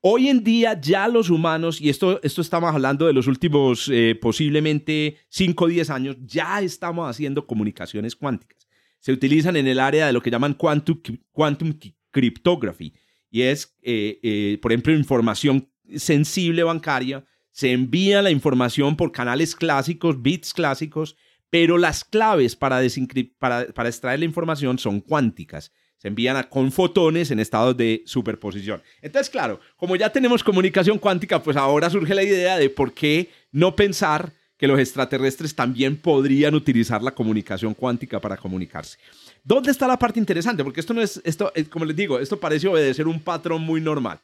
Hoy en día ya los humanos, y esto, esto estamos hablando de los últimos eh, posiblemente 5 o 10 años, ya estamos haciendo comunicaciones cuánticas se utilizan en el área de lo que llaman quantum, quantum cryptography. Y es, eh, eh, por ejemplo, información sensible bancaria. Se envía la información por canales clásicos, bits clásicos, pero las claves para, extraer la información son cuánticas se envían con fotones en estados de superposición. Entonces, claro, como ya tenemos comunicación cuántica, pues ahora surge la idea de por qué no pensar que los extraterrestres también podrían utilizar la comunicación cuántica para comunicarse. ¿Dónde está la parte interesante? Porque esto no es, esto, eh, como les digo, esto parece obedecer un patrón muy normal.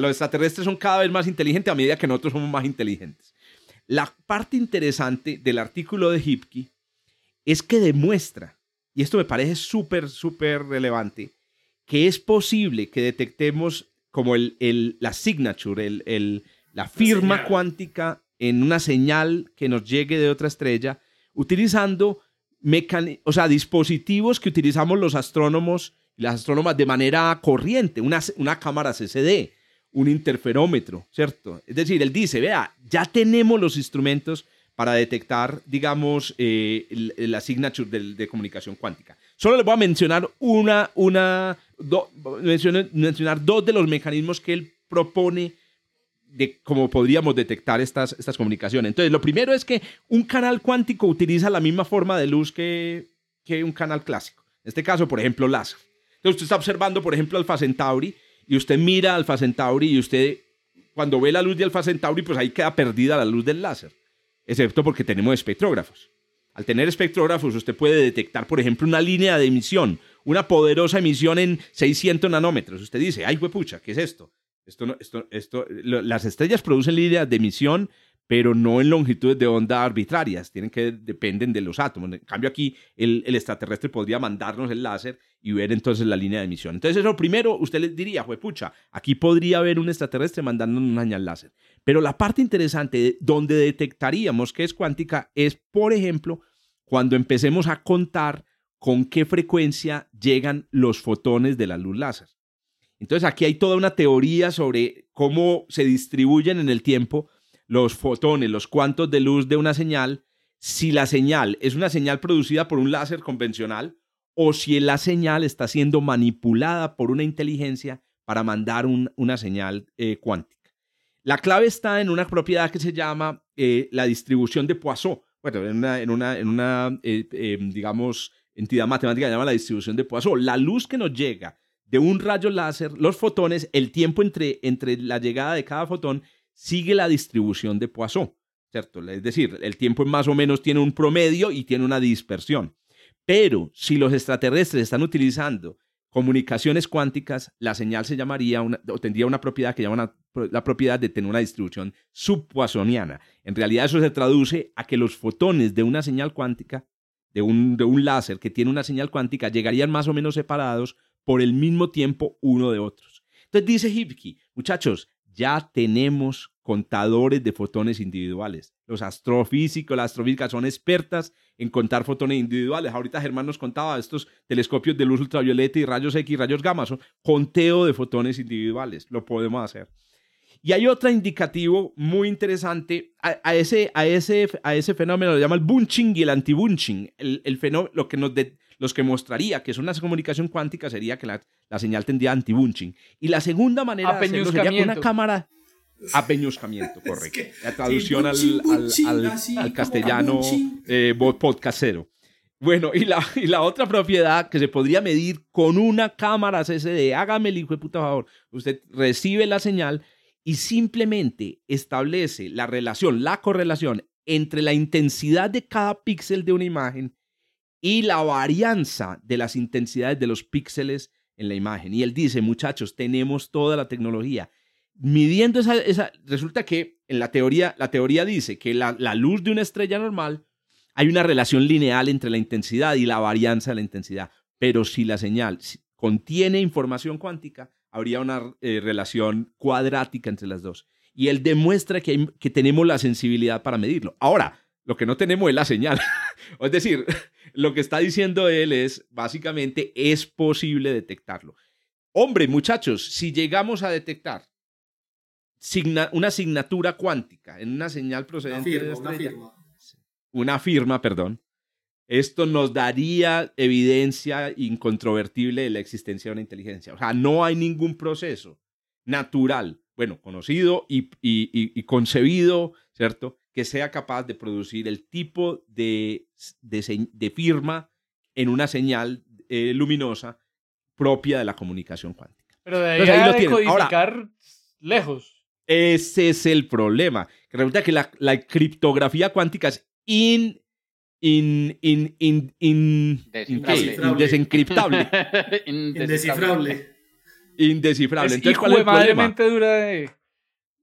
Los extraterrestres son cada vez más inteligentes a medida que nosotros somos más inteligentes. La parte interesante del artículo de Hipke es que demuestra, y esto me parece súper, súper relevante, que es posible que detectemos como el, el, la signature, el, el la firma cuántica en una señal que nos llegue de otra estrella, utilizando o sea, dispositivos que utilizamos los astrónomos y las astrónomas de manera corriente, una, una cámara CCD, un interferómetro, ¿cierto? Es decir, él dice, vea, ya tenemos los instrumentos para detectar, digamos, eh, la signature de, comunicación cuántica. Solo les voy a mencionar una, una, mencionar dos de los mecanismos que él propone de cómo podríamos detectar estas, estas comunicaciones. Entonces, lo primero es que un canal cuántico utiliza la misma forma de luz que, que un canal clásico. En este caso, por ejemplo, láser. Entonces, usted está observando, por ejemplo, Alfa Centauri y usted mira Alfa Centauri y usted, cuando ve la luz de Alfa Centauri, pues ahí queda perdida la luz del láser, excepto porque tenemos espectrógrafos. Al tener espectrógrafos, usted puede detectar, por ejemplo, una línea de emisión, una poderosa emisión en 600 nanómetros. Usted dice, ay, pucha, ¿qué es esto? Esto, esto, esto, las estrellas producen líneas de emisión, pero no en longitudes de onda arbitrarias, tienen que dependen de los átomos. En cambio aquí el, extraterrestre podría mandarnos el láser y ver entonces la línea de emisión. Entonces eso primero usted le diría, pucha, aquí podría haber un extraterrestre mandándonos una señal láser. Pero la parte interesante donde detectaríamos que es cuántica es, por ejemplo, cuando empecemos a contar con qué frecuencia llegan los fotones de la luz láser. Entonces aquí hay toda una teoría sobre cómo se distribuyen en el tiempo los fotones, los cuantos de luz de una señal, si la señal es una señal producida por un láser convencional o si la señal está siendo manipulada por una inteligencia para mandar una señal eh, cuántica. La clave está en una propiedad que se llama eh, la distribución de Poisson. Bueno, en una, en una, eh, digamos, entidad matemática se llama la distribución de Poisson. La luz que nos llega de un rayo láser, los fotones, el tiempo entre, entre la llegada de cada fotón sigue la distribución de Poisson, ¿cierto? Es decir, el tiempo más o menos tiene un promedio y tiene una dispersión. Pero si los extraterrestres están utilizando comunicaciones cuánticas, la señal se llamaría una, o tendría una propiedad que llama la propiedad de tener una distribución subpoissoniana. En realidad eso se traduce a que los fotones de una señal cuántica, de un, de un láser que tiene una señal cuántica, llegarían más o menos separados por el mismo tiempo uno de otros. Entonces dice Hipke, muchachos, ya tenemos contadores de fotones individuales. Los astrofísicos, las astrofísicas son expertas en contar fotones individuales. Ahorita Germán nos contaba estos telescopios de luz ultravioleta y rayos X y rayos gamma, son conteo de fotones individuales. Lo podemos hacer. Y hay otro indicativo muy interesante a, ese, a, ese, a ese fenómeno, lo llama el bunching y el anti-bunching. El, fenómeno, lo que nos, los que mostraría que es una comunicación cuántica sería que la, señal tendría anti-bunching. Y la segunda manera de hacerlo sería con una cámara apeñuscamiento, correcto. la traducción al, al, castellano eh, podcastero. Bueno, y la, y la otra propiedad que se podría medir con una cámara CCD, hágame el hijo de puta favor, usted recibe la señal y simplemente establece la relación, la correlación entre la intensidad de cada píxel de una imagen y la varianza de las intensidades de los píxeles en la imagen. Y él dice, muchachos, tenemos toda la tecnología. Midiendo esa, esa resulta que en la teoría, la teoría dice que la, luz de una estrella normal hay una relación lineal entre la intensidad y la varianza de la intensidad. Pero si la señal contiene información cuántica, habría una eh, relación cuadrática entre las dos. Y él demuestra que tenemos la sensibilidad para medirlo. Ahora, lo que no tenemos es la señal. es decir, lo que está diciendo él es, básicamente, es posible detectarlo. Hombre, muchachos, si llegamos a detectar una asignatura cuántica en una señal procedente de una firma. Una firma, perdón. Esto nos daría evidencia incontrovertible de la existencia de una inteligencia. O sea, no hay ningún proceso natural, bueno, conocido y, y concebido, ¿cierto? Que sea capaz de producir el tipo de, de, firma en una señal eh, luminosa propia de la comunicación cuántica. Pero de ahí, a codificar lejos. Ese es el problema. Que resulta que la, la criptografía cuántica es in, in, in, in, in indesencriptable. Indescifrable. Indescifrable. Es Entonces, ¿cuál es el problema? dura de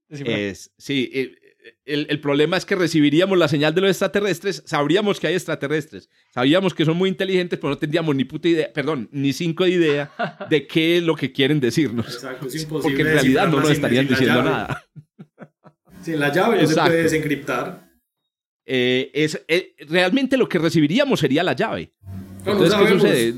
Es, sí, eh, el, problema es que recibiríamos la señal de los extraterrestres, sabríamos que hay extraterrestres, sabíamos que son muy inteligentes, pero no tendríamos ni puta idea, perdón, ni cinco de idea de qué es lo que quieren decirnos. Exacto, es imposible. Porque en realidad no nos estarían diciendo nada. Sin la llave no se puede desencriptar. Eh, es, eh, realmente lo que recibiríamos sería la llave. entonces, ¿qué sucede?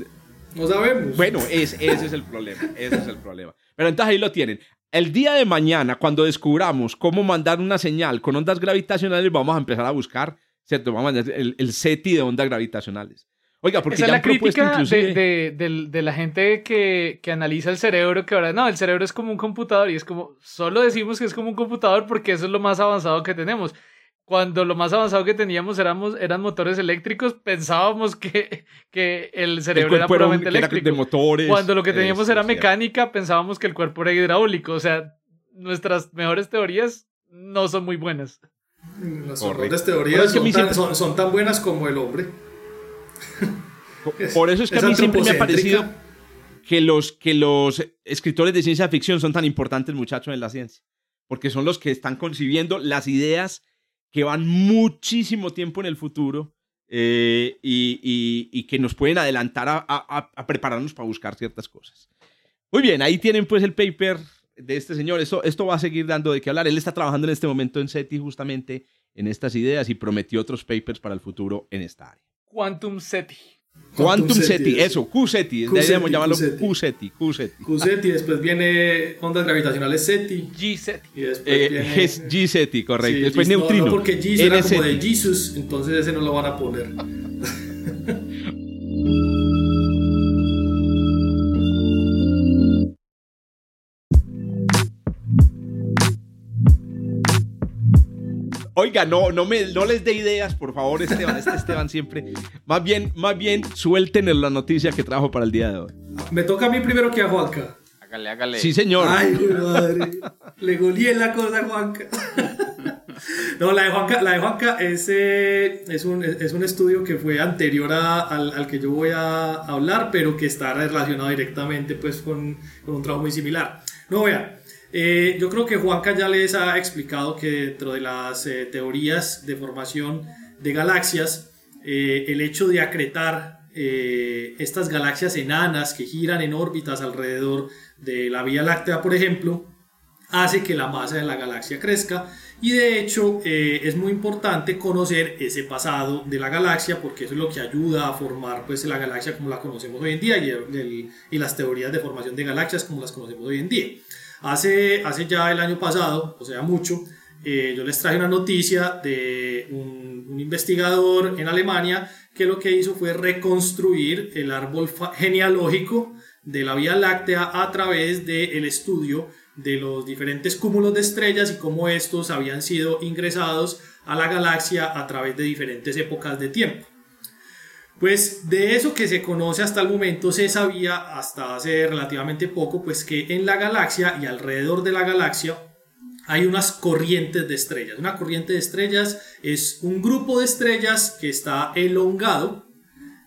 No sabemos. Bueno, ese es el problema. Ese es el problema. Pero entonces ahí lo tienen. El día de mañana, cuando descubramos cómo mandar una señal con ondas gravitacionales, vamos a empezar a buscar, ¿cierto? Vamos a mandar el, SETI de ondas gravitacionales. Oiga, porque Esa ya es la crítica de, la gente que, que, analiza el cerebro, que ahora no, el cerebro es como un computador y es como, solo decimos que es como un computador porque eso es lo más avanzado que tenemos cuando lo más avanzado que teníamos éramos, eran motores eléctricos, pensábamos que, que el cerebro era puramente eléctrico. motores, cuando lo que teníamos era mecánica, pensábamos que el cuerpo era hidráulico. O sea, nuestras mejores teorías no son muy buenas. Las mejores teorías son, tan, buenas como el hombre. Por eso es que a mí siempre me ha parecido que los, que los escritores de ciencia ficción son tan importantes, muchachos, en la ciencia. Porque son los que están concibiendo las ideas que van muchísimo tiempo en el futuro eh, y, que nos pueden adelantar a, prepararnos para buscar ciertas cosas. Muy bien, ahí tienen pues el paper de este señor. Esto, esto va a seguir dando de qué hablar. Él está trabajando en este momento en SETI justamente en estas ideas y prometió otros papers para el futuro en esta área. Quantum SETI. Quantum SETI, eso, QSETI, deberíamos llamarlo QSETI, QSETI. Después viene ondas gravitacionales SETI. G-SETI. Y después eh, viene... G-SETI, correcto. después neutrino. No, porque G suena como de Jesus, entonces ese no lo van a poner. Oiga, no, no, me, no les dé ideas, por favor, Esteban. Este Esteban siempre. Más bien, más bien, suelten la noticia que trajo para el día de hoy. Me toca a mí primero que a Juanca. Hágale, hágale. Sí, señor. Ay, madre. Le goleé la cosa a Juanca. No, la de Juanca, la de Juanca es, eh, es, un, es, un, estudio que fue anterior al, al, que yo voy a hablar, pero que está relacionado directamente pues, con, con un trabajo muy similar. No, vean, eh, yo creo que Juanca ya les ha explicado que dentro de las eh, teorías de formación de galaxias, eh, el hecho de acretar estas galaxias enanas que giran en órbitas alrededor de la Vía Láctea, por ejemplo, hace que la masa de la galaxia crezca y de hecho es muy importante conocer ese pasado de la galaxia porque eso es lo que ayuda a formar pues la galaxia como la conocemos hoy en día y, y las teorías de formación de galaxias como las conocemos hoy en día. Hace, hace ya el año pasado, o sea, mucho, eh, yo les traje una noticia de un, investigador en Alemania que lo que hizo fue reconstruir el árbol genealógico de la Vía Láctea a través del estudio de los diferentes cúmulos de estrellas y cómo estos habían sido ingresados a la galaxia a través de diferentes épocas de tiempo. Pues de eso que se conoce hasta el momento se sabía hasta hace relativamente poco, pues que en la galaxia y alrededor de la galaxia hay unas corrientes de estrellas. Una corriente de estrellas es un grupo de estrellas que está elongado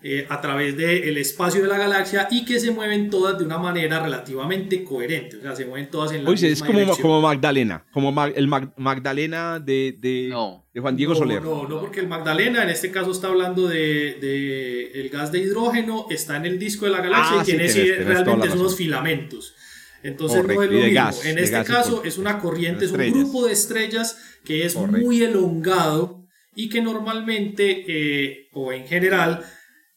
eh, a través del espacio de la galaxia y que se mueven todas de una manera relativamente coherente. O sea, se mueven todas en la Oye, es como, como Magdalena, como el Magdalena de, de, Juan Diego Soler. No, no, porque el Magdalena en este caso está hablando de, de, el gas de hidrógeno, está en el disco de la galaxia ah, y tiene realmente unos filamentos. Entonces no es lo mismo. en este caso es una corriente, es un grupo de estrellas que es muy elongado y que normalmente eh, o en general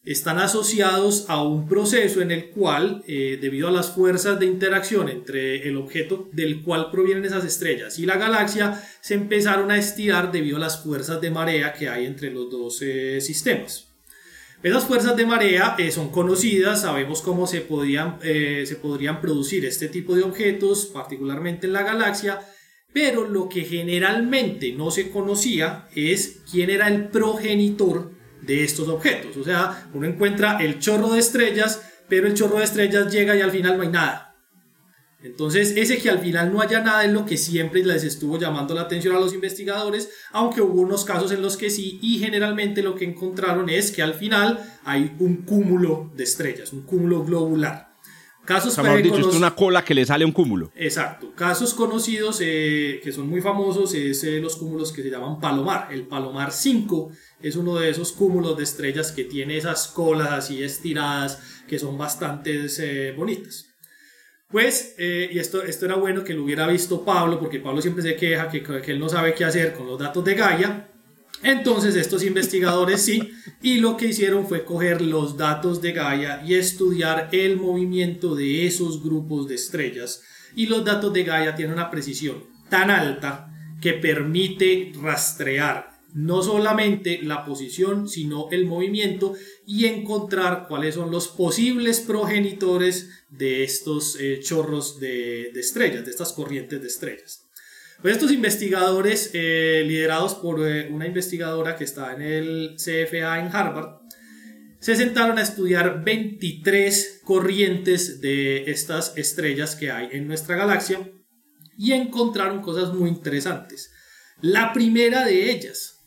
están asociados a un proceso en el cual, eh, debido a las fuerzas de interacción entre el objeto del cual provienen esas estrellas y la galaxia, se empezaron a estirar debido a las fuerzas de marea que hay entre los dos eh, sistemas. Esas fuerzas de marea eh, son conocidas, sabemos cómo se, podían, se podrían producir este tipo de objetos, particularmente en la galaxia, pero lo que generalmente no se conocía es quién era el progenitor de estos objetos. O sea, uno encuentra el chorro de estrellas, pero el chorro de estrellas llega y al final no hay nada. Entonces, ese que al final no haya nada es lo que siempre les estuvo llamando la atención a los investigadores, aunque hubo unos casos en los que sí, y generalmente lo que encontraron es que al final hay un cúmulo de estrellas, un cúmulo globular. Casos o dicho, es una cola que le sale un cúmulo. Exacto. Casos conocidos eh, que son muy famosos es eh, los cúmulos que se llaman Palomar. El Palomar 5 es uno de esos cúmulos de estrellas que tiene esas colas así estiradas que son bastante eh, bonitas. Pues, y esto, esto era bueno que lo hubiera visto Pablo, porque Pablo siempre se queja que, que él no sabe qué hacer con los datos de Gaia. Entonces estos investigadores sí, y lo que hicieron fue coger los datos de Gaia y estudiar el movimiento de esos grupos de estrellas. Y los datos de Gaia tienen una precisión tan alta que permite rastrear no solamente la posición, sino el movimiento y encontrar cuáles son los posibles progenitores de estos eh, chorros de estrellas, de estas corrientes de estrellas. Pues estos investigadores, eh, liderados por eh, una investigadora que está en el CFA en Harvard, se sentaron a estudiar 23 corrientes de estas estrellas que hay en nuestra galaxia y encontraron cosas muy interesantes. La primera de ellas,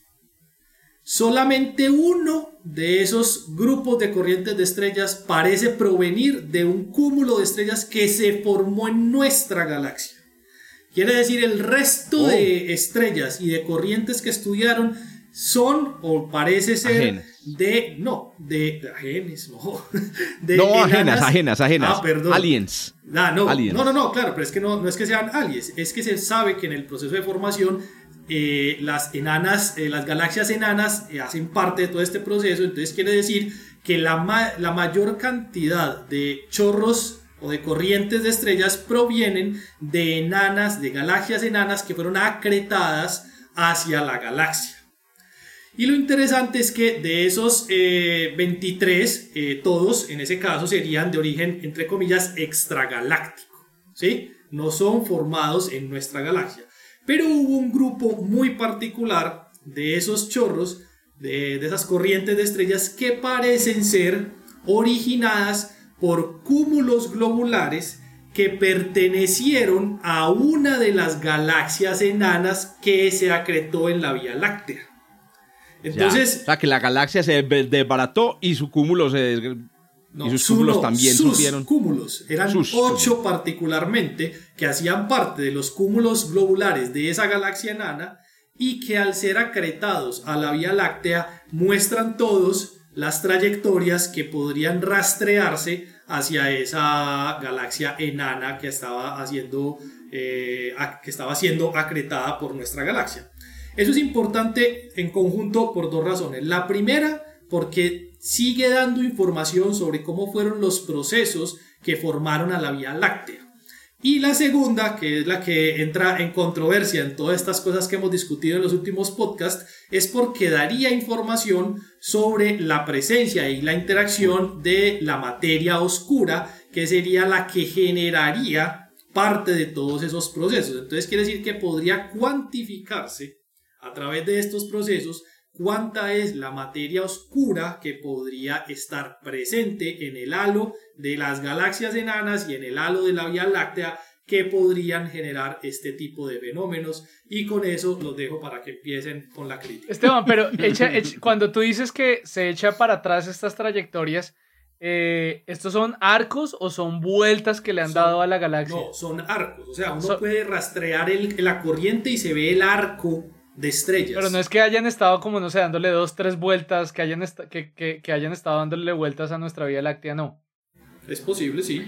solamente uno de esos grupos de corrientes de estrellas parece provenir de un cúmulo de estrellas que se formó en nuestra galaxia. Quiere decir, el resto de oh. estrellas y de corrientes que estudiaron son o parece ser de no de ajenes no. De no ajenas ajenas ajenas. Ah, perdón. aliens. Ah, no, no no no claro pero es que no, no es que sean aliens. Es que se sabe que en el proceso de formación eh, las enanas eh, las galaxias enanas eh, hacen parte de todo este proceso. Entonces quiere decir que la, la mayor cantidad de chorros o de corrientes de estrellas provienen de enanas, de galaxias enanas que fueron acretadas hacia la galaxia. Y lo interesante es que de esos 23, eh, eh, todos en ese caso serían de origen, entre comillas, extragaláctico. ¿sí? No son formados en nuestra galaxia. Pero hubo un grupo muy particular de esos chorros, de, de esas corrientes de estrellas que parecen ser originadas por cúmulos globulares que pertenecieron a una de las galaxias enanas que se acretó en la Vía Láctea. Entonces, o sea, que la galaxia se desbarató y su cúmulo se y sus cúmulos también sus cúmulos. Eran ocho particularmente que hacían parte de los cúmulos globulares de esa galaxia enana y que al ser acretados a la Vía Láctea muestran todos las trayectorias que podrían rastrearse hacia esa galaxia enana que estaba haciendo eh, que estaba siendo acretada por nuestra galaxia. Eso es importante en conjunto por dos razones. La primera, porque sigue dando información sobre cómo fueron los procesos que formaron a la Vía Láctea. Y la segunda, que es la que entra en controversia en todas estas cosas que hemos discutido en los últimos podcasts, es porque daría información sobre la presencia y la interacción de la materia oscura, que sería la que generaría parte de todos esos procesos. Entonces quiere decir que podría cuantificarse a través de estos procesos cuánta es la materia oscura que podría estar presente en el halo de las galaxias enanas y en el halo de la Vía Láctea que podrían generar este tipo de fenómenos y con eso los dejo para que empiecen con la crítica. Esteban, pero cuando tú dices que se echa para atrás estas trayectorias, eh, ¿estos son arcos o son vueltas que le han dado a la galaxia? No, son arcos, o sea, uno puede rastrear el, la corriente y se ve el arco de estrellas. Pero no es que hayan estado como, no sé, dándole dos, tres vueltas, que hayan, que, que, que, hayan estado dándole vueltas a nuestra Vía Láctea, no. Es posible, sí.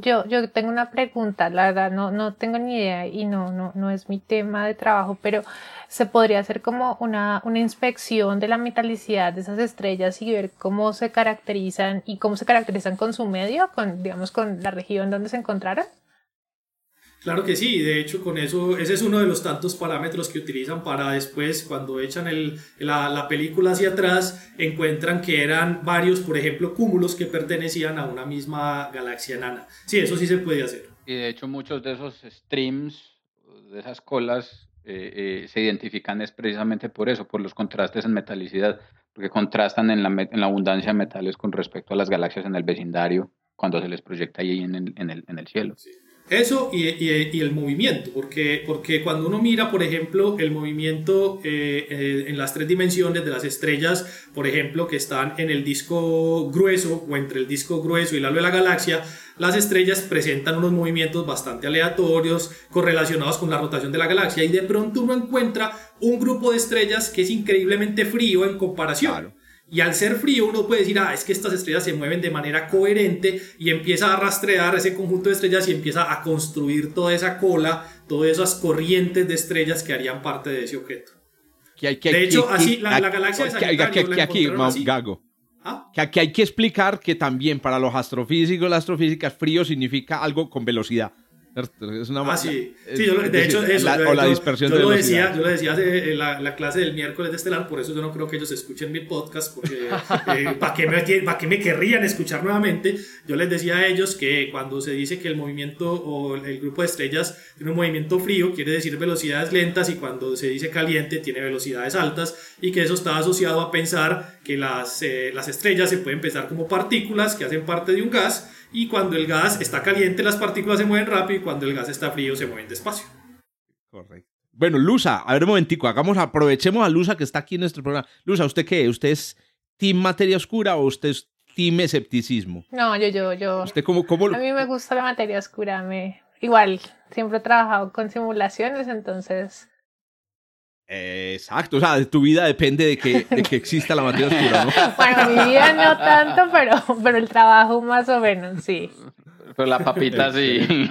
Yo, yo tengo una pregunta, la verdad no, no tengo ni idea y no, no, no es mi tema de trabajo, pero se podría hacer como una, una inspección de la metalicidad de esas estrellas y ver cómo se caracterizan y cómo se caracterizan con su medio, con, digamos, con la región donde se encontraron. Claro que sí, de hecho con eso, ese es uno de los tantos parámetros que utilizan para después, cuando echan el, la, la, película hacia atrás, encuentran que eran varios, por ejemplo, cúmulos que pertenecían a una misma galaxia enana. Sí, eso sí se puede hacer. Y de hecho muchos de esos streams, de esas colas, eh, eh, se identifican es precisamente por eso, por los contrastes en metalicidad, porque contrastan en la, en la abundancia de metales con respecto a las galaxias en el vecindario cuando se les proyecta ahí en el, en el, en el cielo. Sí. Eso y, el movimiento, porque, porque cuando uno mira, por ejemplo, el movimiento eh, eh, en las tres dimensiones de las estrellas, por ejemplo, que están en el disco grueso o entre el disco grueso y el halo de la galaxia, las estrellas presentan unos movimientos bastante aleatorios correlacionados con la rotación de la galaxia y de pronto uno encuentra un grupo de estrellas que es increíblemente frío en comparación. Y al ser frío uno puede decir, ah, es que estas estrellas se mueven de manera coherente y empieza a rastrear ese conjunto de estrellas y empieza a construir toda esa cola, todas esas corrientes de estrellas que harían parte de ese objeto. de hecho, así, la, galaxia de Sagitario que, aquí, Gago. ¿Ah? Que aquí hay que explicar que también para los astrofísicos y las astrofísicas frío significa algo con velocidad. Es una ah, sí. sí de hecho, eso. o la dispersión yo, lo decía, yo lo decía en la, clase del miércoles de Estelar, por eso yo no creo que ellos escuchen mi podcast, porque eh, ¿para qué, me, qué me querrían escuchar nuevamente? Yo les decía a ellos que cuando se dice que el movimiento o el grupo de estrellas tiene un movimiento frío, quiere decir velocidades lentas, y cuando se dice caliente, tiene velocidades altas, y que eso está asociado a pensar que las, eh, las estrellas se pueden pensar como partículas que hacen parte de un gas y cuando el gas está caliente las partículas se mueven rápido y cuando el gas está frío se mueven despacio. Correcto. Bueno, Lusa, a ver un momentico, hagamos, aprovechemos a Lusa que está aquí en nuestro programa. Lusa, ¿usted qué? ¿Usted es team materia oscura o usted es team escepticismo? No, yo, yo, yo. ¿Usted cómo, cómo... A mí me gusta la materia oscura, me... Igual, siempre he trabajado con simulaciones, entonces exacto, o sea, tu vida depende de que, de que exista la materia oscura, ¿no? Bueno, mi vida no tanto, pero, pero el trabajo más o menos, sí. Pero la papita sí.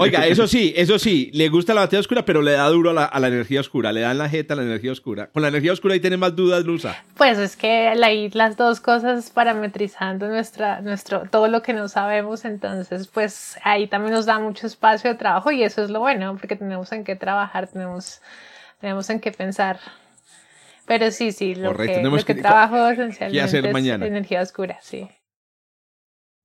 Oiga, eso sí, eso sí, le gusta la materia oscura, pero le da duro a la, a la energía oscura, le dan la jeta a la energía oscura. Con la energía oscura ahí tiene más dudas, Lusa. Pues es que ahí las dos cosas parametrizando nuestra, nuestro, todo lo que no sabemos, entonces pues ahí también nos da mucho espacio de trabajo y eso es lo bueno, porque tenemos en qué trabajar, tenemos tenemos en qué pensar. Pero sí, sí, lo que, lo que, trabajo esencialmente hacer es mañana. energía oscura, sí.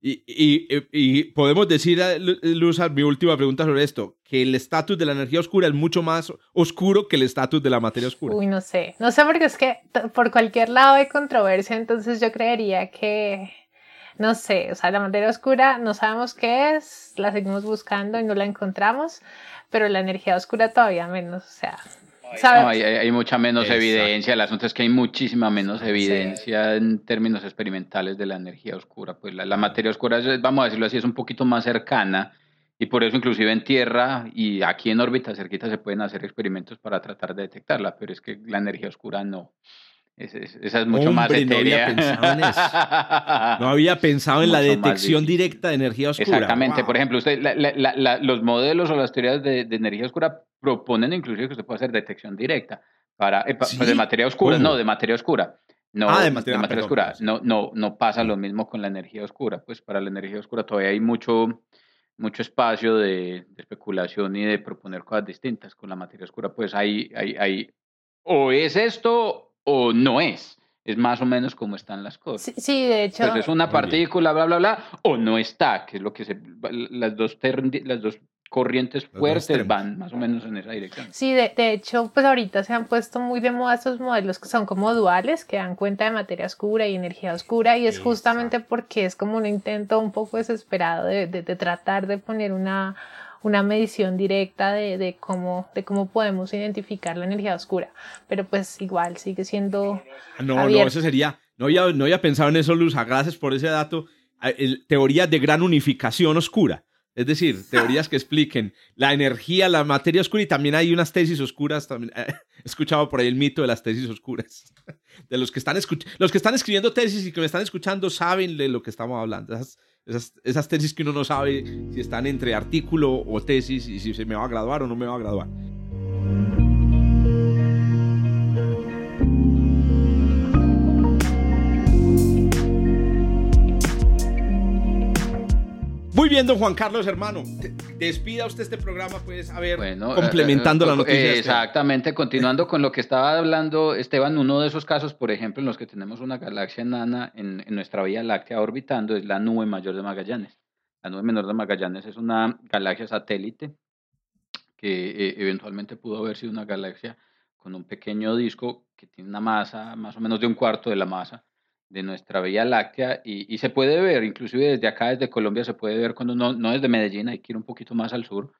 Y, y, y, podemos decir, Luz, mi última pregunta sobre esto, que el estatus de la energía oscura es mucho más oscuro que el estatus de la materia oscura. Uy, no sé, no sé porque es que por cualquier lado hay controversia, entonces yo creería que, no sé, o sea, la materia oscura no sabemos qué es, la seguimos buscando y no la encontramos, pero la energía oscura todavía menos, o sea, no, hay, mucha menos evidencia. El asunto es que hay muchísima menos evidencia en términos experimentales de la energía oscura. Pues la, materia oscura, vamos a decirlo así, es un poquito más cercana y por eso inclusive en Tierra y aquí en órbita cerquita se pueden hacer experimentos para tratar de detectarla, pero es que la energía oscura no. Esa es mucho más etérea. No había pensado en eso. No había pensado en la detección directa de energía oscura. Exactamente. Por ejemplo, usted, los modelos o las teorías de, de energía oscura proponen inclusive que usted puede hacer detección directa para, eh, pues de materia oscura, no, de materia oscura. No, ah, de materia, oscura. No, no, no pasa lo mismo con la energía oscura. Pues para la energía oscura todavía hay mucho, mucho espacio de, especulación y de proponer cosas distintas. Con la materia oscura, pues hay, hay, hay, o es esto o no es. Es más o menos como están las cosas. Sí, de hecho. Entonces es una partícula, bla, bla, bla, o no está, que es lo que se. Las dos, las dos corrientes fuertes van más o menos en esa dirección. Sí, de, hecho, pues ahorita se han puesto muy de moda estos modelos que son como duales, que dan cuenta de materia oscura y energía oscura, y es justamente porque es como un intento un poco desesperado de, tratar de poner una, una medición directa de, cómo, de cómo podemos identificar la energía oscura, pero pues igual sigue siendo... No, no, eso sería... No había, no había pensado en eso, Luz, gracias por ese dato. Ah, teoría de gran unificación oscura. Es decir, teorías que expliquen la energía, la materia oscura y también hay unas tesis oscuras. También, he escuchado por ahí el mito de las tesis oscuras. De los que están, los que están escribiendo tesis y que me están escuchando saben de lo que estamos hablando. Esas, esas, tesis que uno no sabe si están entre artículo o tesis y si se me va a graduar o no me va a graduar. Muy bien, don Juan Carlos, hermano. Despida usted este programa, pues, a ver, complementando eh, la eh, noticia. exactamente, continuando con lo que estaba hablando Esteban, uno de esos casos, por ejemplo, en los que tenemos una galaxia enana en, nuestra Vía Láctea orbitando, es la nube mayor de Magallanes. La nube menor de Magallanes es una galaxia satélite que eh, eventualmente pudo haber sido una galaxia con un pequeño disco que tiene una masa más o menos de un cuarto de la masa de nuestra Vía Láctea y, se puede ver, inclusive desde acá, desde Colombia, se puede ver cuando no, no desde Medellín, hay que ir un poquito más al sur,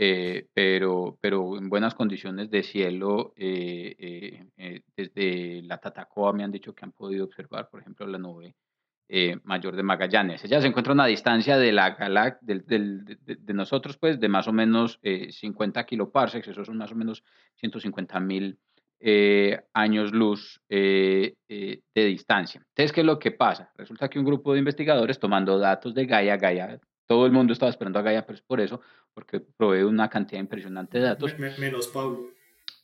eh, pero, pero en buenas condiciones de cielo. Eh, eh, desde la Tatacoa me han dicho que han podido observar, por ejemplo, la nube mayor de Magallanes. Ella se encuentra a una distancia de, la de, de, nosotros, pues, de más o menos 50 kiloparsecs, esos son más o menos 150 mil años luz de distancia. Entonces, ¿qué es lo que pasa? Resulta que un grupo de investigadores tomando datos de Gaia, Gaia todo el mundo estaba esperando a Gaia, pero es por eso, porque provee una cantidad impresionante de datos. menos Pablo.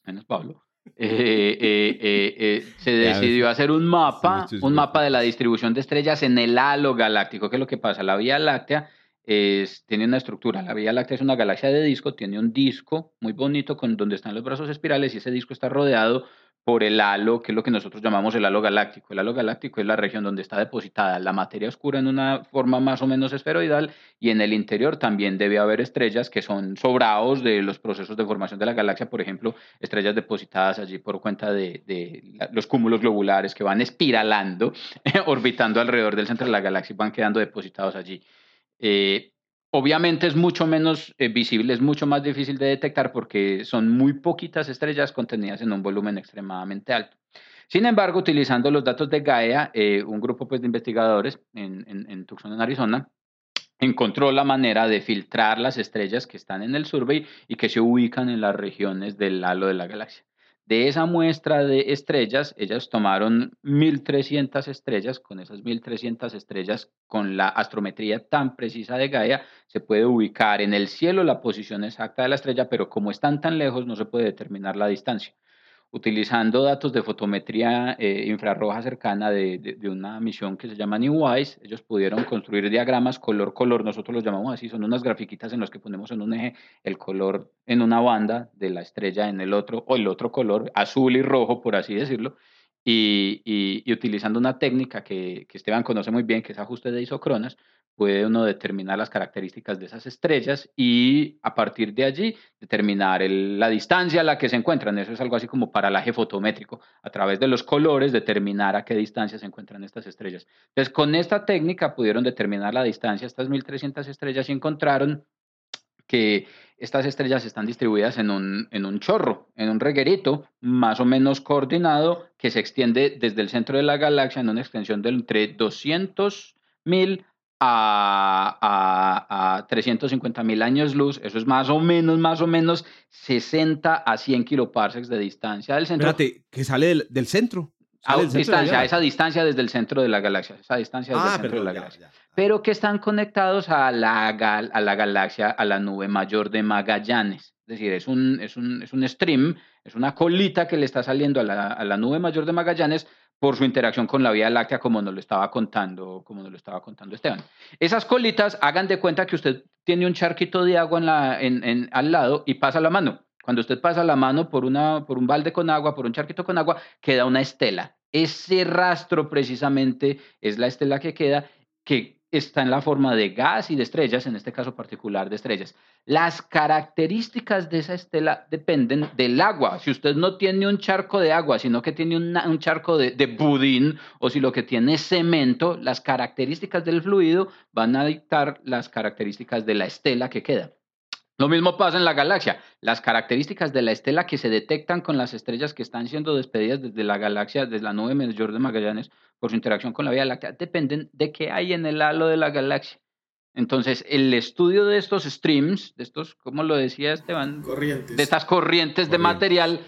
Menos Pablo. Eh, eh, eh, se decidió hacer un mapa, un mapa de la distribución de estrellas en el halo galáctico. ¿Qué es lo que pasa? La Vía Láctea es, tiene una estructura. La Vía Láctea es una galaxia de disco, tiene un disco muy bonito con donde están los brazos espirales y ese disco está rodeado por el halo, que es lo que nosotros llamamos el halo galáctico. El halo galáctico es la región donde está depositada la materia oscura en una forma más o menos esferoidal y en el interior también debe haber estrellas que son sobrados de los procesos de formación de la galaxia, por ejemplo, estrellas depositadas allí por cuenta de, los cúmulos globulares que van espiralando, orbitando alrededor del centro de la galaxia y van quedando depositados allí. Eh, Obviamente es mucho menos eh, visible, es mucho más difícil de detectar porque son muy poquitas estrellas contenidas en un volumen extremadamente alto. Sin embargo, utilizando los datos de Gaia, eh, un grupo pues, de investigadores en, en, en Tucson, en Arizona, encontró la manera de filtrar las estrellas que están en el survey y que se ubican en las regiones del halo de la galaxia. De esa muestra de estrellas, ellas tomaron 1.300 estrellas. Con esas 1.300 estrellas, con la astrometría tan precisa de Gaia, se puede ubicar en el cielo la posición exacta de la estrella, pero como están tan lejos, no se puede determinar la distancia utilizando datos de fotometría eh, infrarroja cercana de, una misión que se llama NEWISE, ellos pudieron construir diagramas color-color, nosotros los llamamos así, son unas grafiquitas en las que ponemos en un eje el color en una banda de la estrella en el otro, o el otro color, azul y rojo, por así decirlo, y, utilizando una técnica que, que, Esteban conoce muy bien, que es ajuste de isocronas, puede uno determinar las características de esas estrellas y a partir de allí determinar la distancia a la que se encuentran. Eso es algo así como paralaje fotométrico. A través de los colores determinar a qué distancia se encuentran estas estrellas. Entonces, con esta técnica pudieron determinar la distancia a estas 1300 estrellas y encontraron que estas estrellas están distribuidas en un, en un chorro, en un reguerito más o menos coordinado que se extiende desde el centro de la galaxia en una extensión de entre 200 mil a, a, a 350 mil años luz, eso es más o menos, más o menos 60 a 100 kiloparsecs de distancia del centro. Espérate, que sale del, del centro. A distancia, esa distancia desde el centro de la galaxia, esa distancia desde el ah, centro de la galaxia. Pero que están conectados a la, a la galaxia, a la nube mayor de Magallanes. Es decir, es un, es un, es un stream, es una colita que le está saliendo a la, a la nube mayor de Magallanes por su interacción con la Vía Láctea, como nos lo estaba contando, como nos lo estaba contando Esteban. Esas colitas, hagan de cuenta que usted tiene un charquito de agua en al lado y pasa la mano. Cuando usted pasa la mano por, una, por un balde con agua, por un charquito con agua, queda una estela. Ese rastro precisamente es la estela que queda, que está en la forma de gas y de estrellas, en este caso particular de estrellas. Las características de esa estela dependen del agua. Si usted no tiene un charco de agua, sino que tiene un charco de, de, budín, o si lo que tiene es cemento, las características del fluido van a dictar las características de la estela que queda. Lo mismo pasa en la galaxia. Las características de la estela que se detectan con las estrellas que están siendo despedidas desde la galaxia, desde la nube mayor de Magallanes, por su interacción con la Vía Láctea, dependen de qué hay en el halo de la galaxia. Entonces, el estudio de estos streams, de estos, como lo decía Esteban, corrientes. de estas corrientes de material,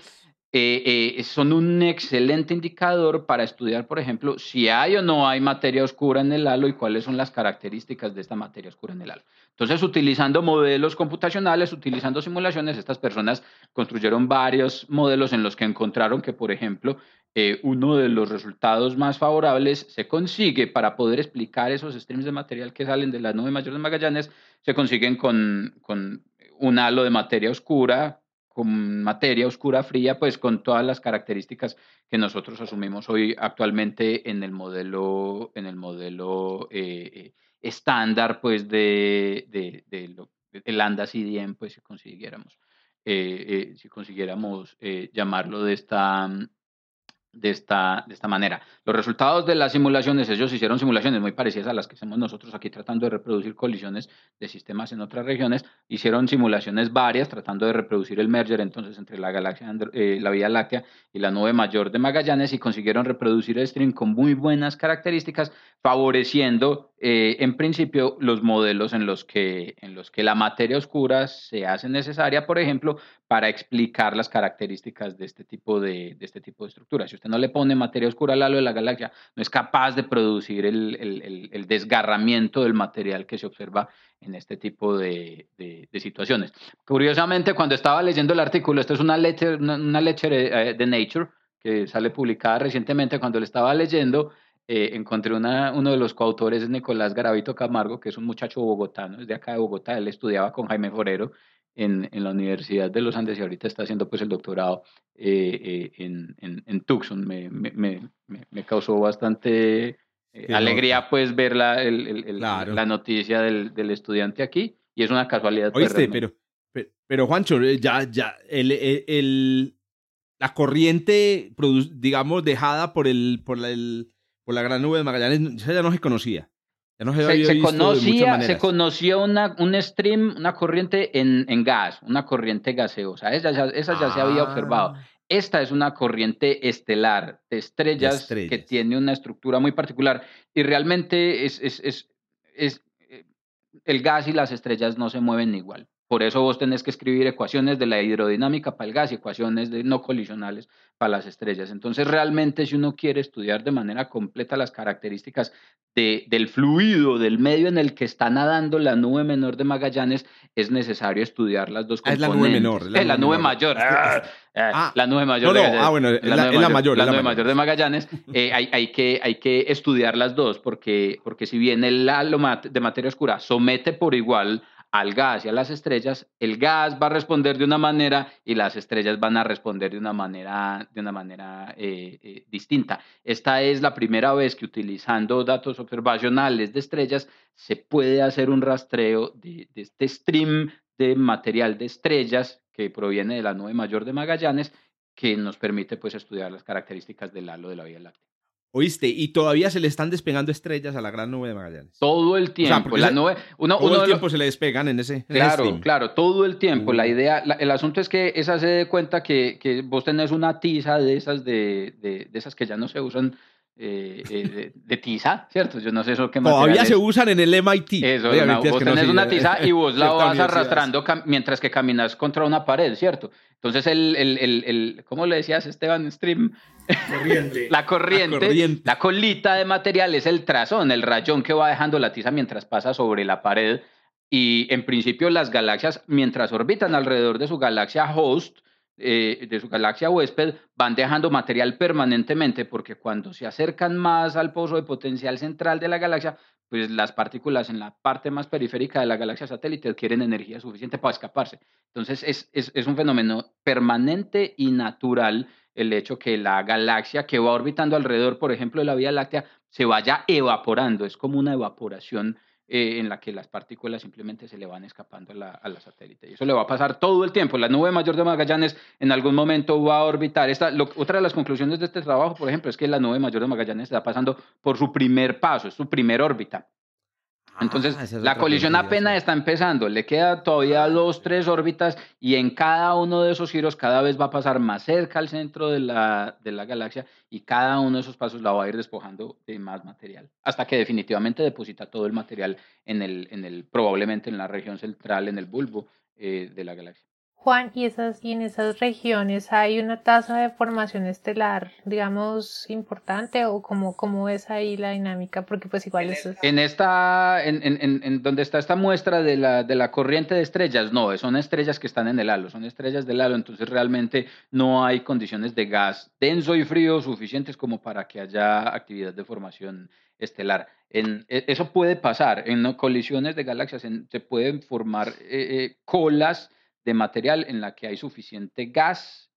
eh, eh, son un excelente indicador para estudiar, por ejemplo, si hay o no hay materia oscura en el halo y cuáles son las características de esta materia oscura en el halo. Entonces, utilizando modelos computacionales, utilizando simulaciones, estas personas construyeron varios modelos en los que encontraron que, por ejemplo, eh, uno de los resultados más favorables se consigue para poder explicar esos streams de material que salen de la nube mayor de Magallanes, se consiguen con, con un halo de materia oscura con materia oscura fría, pues con todas las características que nosotros asumimos hoy actualmente en el modelo, en el modelo eh, eh, estándar, pues de, de, de lo, el ANDA CDM, pues si consiguiéramos, eh, si consiguiéramos llamarlo de esta, de esta, de esta manera. Los resultados de las simulaciones, ellos hicieron simulaciones muy parecidas a las que hacemos nosotros aquí tratando de reproducir colisiones de sistemas en otras regiones, hicieron simulaciones varias tratando de reproducir el merger entonces entre la galaxia, eh, la Vía Láctea y la nube mayor de Magallanes y consiguieron reproducir el stream con muy buenas características, favoreciendo eh, en principio los modelos en los, que, en los que la materia oscura se hace necesaria, por ejemplo, para explicar las características de este tipo de, de este tipo de estructuras. Si usted no le pone materia oscura al halo de la galaxia, no es capaz de producir el, el, el, desgarramiento del material que se observa en este tipo de, de, situaciones. Curiosamente, cuando estaba leyendo el artículo, esto es una letter, una, una eh, de Nature, que sale publicada recientemente, cuando le estaba leyendo, eh, encontré una, uno de los coautores, es Nicolás Garavito Camargo, que es un muchacho bogotano, es de acá de Bogotá, él estudiaba con Jaime Forero en, en la Universidad de los Andes y ahorita está haciendo pues el doctorado eh, eh, en, en, en, Tucson. Me, me, me, me causó bastante alegría pues ver la, el, el, la noticia del, del, estudiante aquí y es una casualidad. Pues, Oíste, pero, pero, pero, Juancho, ya, ya, el, el, la corriente, digamos, dejada por el, por el por la gran nube de Magallanes, ya no se conocía. Ya no se, se, conocía, se conocía una, un stream, una corriente en, en gas, una corriente gaseosa. Esa ya, esa ya se había observado. Ah. Esta es una corriente estelar de estrellas, que tiene una estructura muy particular y realmente es, es, es, es, eh, el gas y las estrellas no se mueven igual. Por eso vos tenés que escribir ecuaciones de la hidrodinámica para el gas y ecuaciones de no colisionales para las estrellas. Entonces, realmente, si uno quiere estudiar de manera completa las características de, del fluido, del medio en el que está nadando la nube menor de Magallanes, es necesario estudiar las dos componentes. Ah, es la nube menor. La, la nube, mayor. Ah, ah, la nube mayor. de, ah, bueno, la, la, nube mayor. La, nube mayor de Magallanes. Eh, hay, hay, que, hay que estudiar las dos, porque, porque si bien el halo de materia oscura somete por igual al gas y a las estrellas, el gas va a responder de una manera y las estrellas van a responder de una manera, de una manera eh, eh, distinta. Esta es la primera vez que utilizando datos observacionales de estrellas se puede hacer un rastreo de, de este stream de material de estrellas que proviene de la nube mayor de Magallanes que nos permite pues estudiar las características del halo de la Vía Láctea. ¿Oíste? Y todavía se le están despegando estrellas a la gran nube de Magallanes. Todo el tiempo. la nube, todo el tiempo se le despegan en ese. claro, claro, todo el tiempo. La idea, el asunto es que esa se dé cuenta que, que, vos tenés una tiza de esas de, de, de esas que ya no se usan eh, eh, de, tiza, ¿cierto? Yo no sé eso qué Todavía se usan en el MIT. Eso, vos tenés una tiza y vos la vas arrastrando mientras que caminas contra una pared, ¿cierto? Entonces, el, el, el, el ¿cómo le decías, Esteban Stream? Corriente. la, corriente, la colita de material es el trazón, el rayón que va dejando la tiza mientras pasa sobre la pared. Y en principio las galaxias, mientras orbitan alrededor de su galaxia host, eh, de su galaxia huésped, van dejando material permanentemente porque cuando se acercan más al pozo de potencial central de la galaxia, pues las partículas en la parte más periférica de la galaxia satélite adquieren energía suficiente para escaparse. Entonces es, es, es un fenómeno permanente y natural el hecho que la galaxia que va orbitando alrededor, por ejemplo, de la Vía Láctea, se vaya evaporando. Es como una evaporación eh, en la que las partículas simplemente se le van escapando a la, a la, satélite. Y eso le va a pasar todo el tiempo. La nube mayor de Magallanes en algún momento va a orbitar. Esta, otra de las conclusiones de este trabajo, por ejemplo, es que la nube mayor de Magallanes está pasando por su primer paso, es su primer órbita. Entonces, ah, la colisión apenas está empezando, le queda todavía dos, tres órbitas y en cada uno de esos giros cada vez va a pasar más cerca al centro de la, de la galaxia y cada uno de esos pasos la va a ir despojando de más material, hasta que definitivamente deposita todo el material en el, en el probablemente en la región central, en el bulbo eh, de la galaxia. Juan, ¿y, esas, y en esas regiones hay una tasa de formación estelar, digamos, importante o cómo, cómo es ahí la dinámica? Porque pues igual es... En esta, en, en, en, donde está esta muestra de la, de la corriente de estrellas, no, son estrellas que están en el halo, son estrellas del halo, entonces realmente no hay condiciones de gas denso y frío suficientes como para que haya actividad de formación estelar. En, e, eso puede pasar, en colisiones de galaxias se pueden formar eh, eh, colas de material en la que hay suficiente gas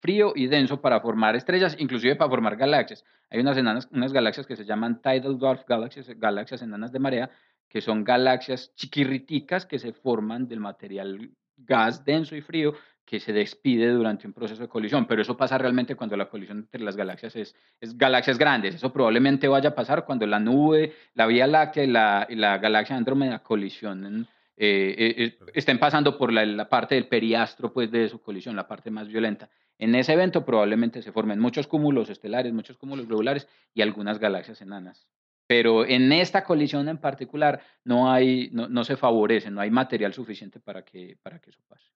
frío y denso para formar estrellas, inclusive para formar galaxias. Hay unas, galaxias que se llaman tidal dwarf galaxies, galaxias enanas de marea, que son galaxias chiquirriticas que se forman del material gas denso y frío que se despide durante un proceso de colisión, pero eso pasa realmente cuando la colisión entre las galaxias es, es galaxias grandes. Eso probablemente vaya a pasar cuando la nube, la Vía Láctea y la, y la galaxia Andrómeda colisionen, eh, eh, eh, estén pasando por la, la, parte del periastro pues, de su colisión, la parte más violenta. En ese evento probablemente se formen muchos cúmulos estelares, muchos cúmulos globulares y algunas galaxias enanas. Pero en esta colisión en particular no, hay, no, no se favorece, no hay material suficiente para que, para que eso pase.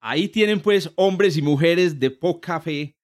Ahí tienen pues hombres y mujeres de poca fe.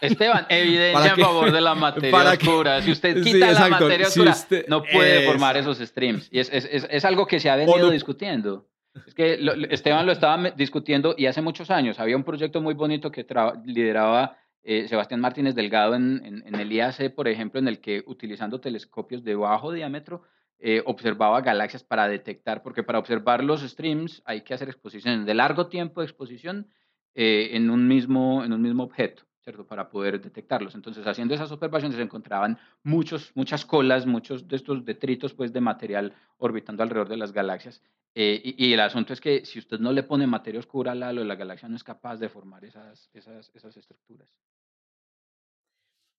Esteban, evidencia a favor de la materia oscura. si usted quita la materia oscura, no puede formar esos streams. Y es, es, es, algo que se ha venido discutiendo. Es que Esteban lo estaba discutiendo y hace muchos años había un proyecto muy bonito que lideraba eh, Sebastián Martínez Delgado en, en, en, el IAC, por ejemplo, en el que utilizando telescopios de bajo diámetro eh, observaba galaxias para detectar, porque para observar los streams hay que hacer exposiciones de largo tiempo de exposición eh, en, un mismo, en un mismo objeto, ¿cierto? Para poder detectarlos. Entonces, haciendo esas observaciones se encontraban muchos, muchas colas, muchos de estos detritos pues, de material orbitando alrededor de las galaxias. Eh, y, el asunto es que si usted no le pone materia oscura al halo, la galaxia no es capaz de formar esas, esas, esas estructuras.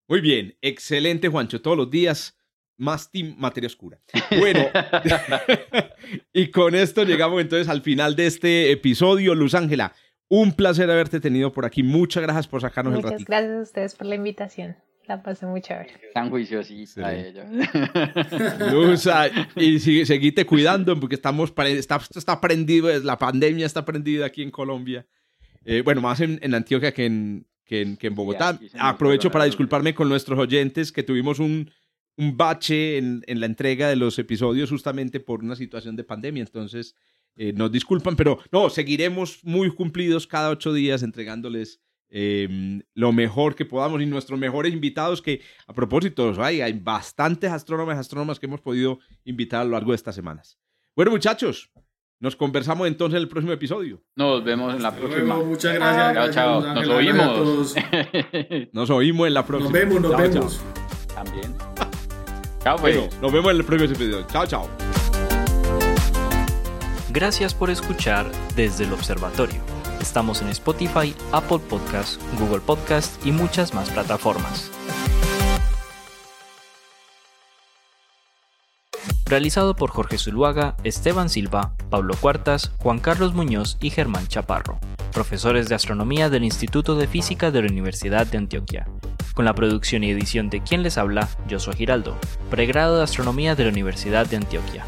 Muy bien, excelente Juancho, todos los días más Team Materia Oscura. Bueno, y con esto llegamos entonces al final de este episodio. Luz Ángela, un placer haberte tenido por aquí. Muchas gracias por sacarnos el ratito. Muchas gracias a ustedes por la invitación. La pasé muy chévere. Tan juiciosita ella. Luz, y seguite cuidando porque estamos está, está prendido, la pandemia está prendida aquí en Colombia. Eh, bueno, más en, en, Antioquia que en, que en, que en Bogotá. Aprovecho para disculparme con nuestros oyentes que tuvimos un un bache en, la entrega de los episodios justamente por una situación de pandemia. Entonces, eh, nos disculpan, pero no, seguiremos muy cumplidos cada ocho días entregándoles em, lo mejor que podamos y nuestros mejores invitados que, a propósito, hay, hay bastantes astrónomos y astrónomas que hemos podido invitar a lo largo de estas semanas. Bueno, muchachos, nos conversamos entonces en el próximo episodio. Nos vemos en la próxima. muchas gracias. Chao, chao. Nos oímos. nos oímos en la próxima. Nos vemos, nos vemos. También. Pues. nos vemos en el próximo episodio. Chao, chao. Gracias por escuchar desde el observatorio. Estamos en Spotify, Apple Podcast, Google Podcast y muchas más plataformas. Realizado por Jorge Zuluaga, Esteban Silva, Pablo Cuartas, Juan Carlos Muñoz y Germán Chaparro, profesores de astronomía del Instituto de Física de la Universidad de Antioquia con la producción y edición de quien les habla, soy Giraldo, pregrado de Astronomía de la Universidad de Antioquia.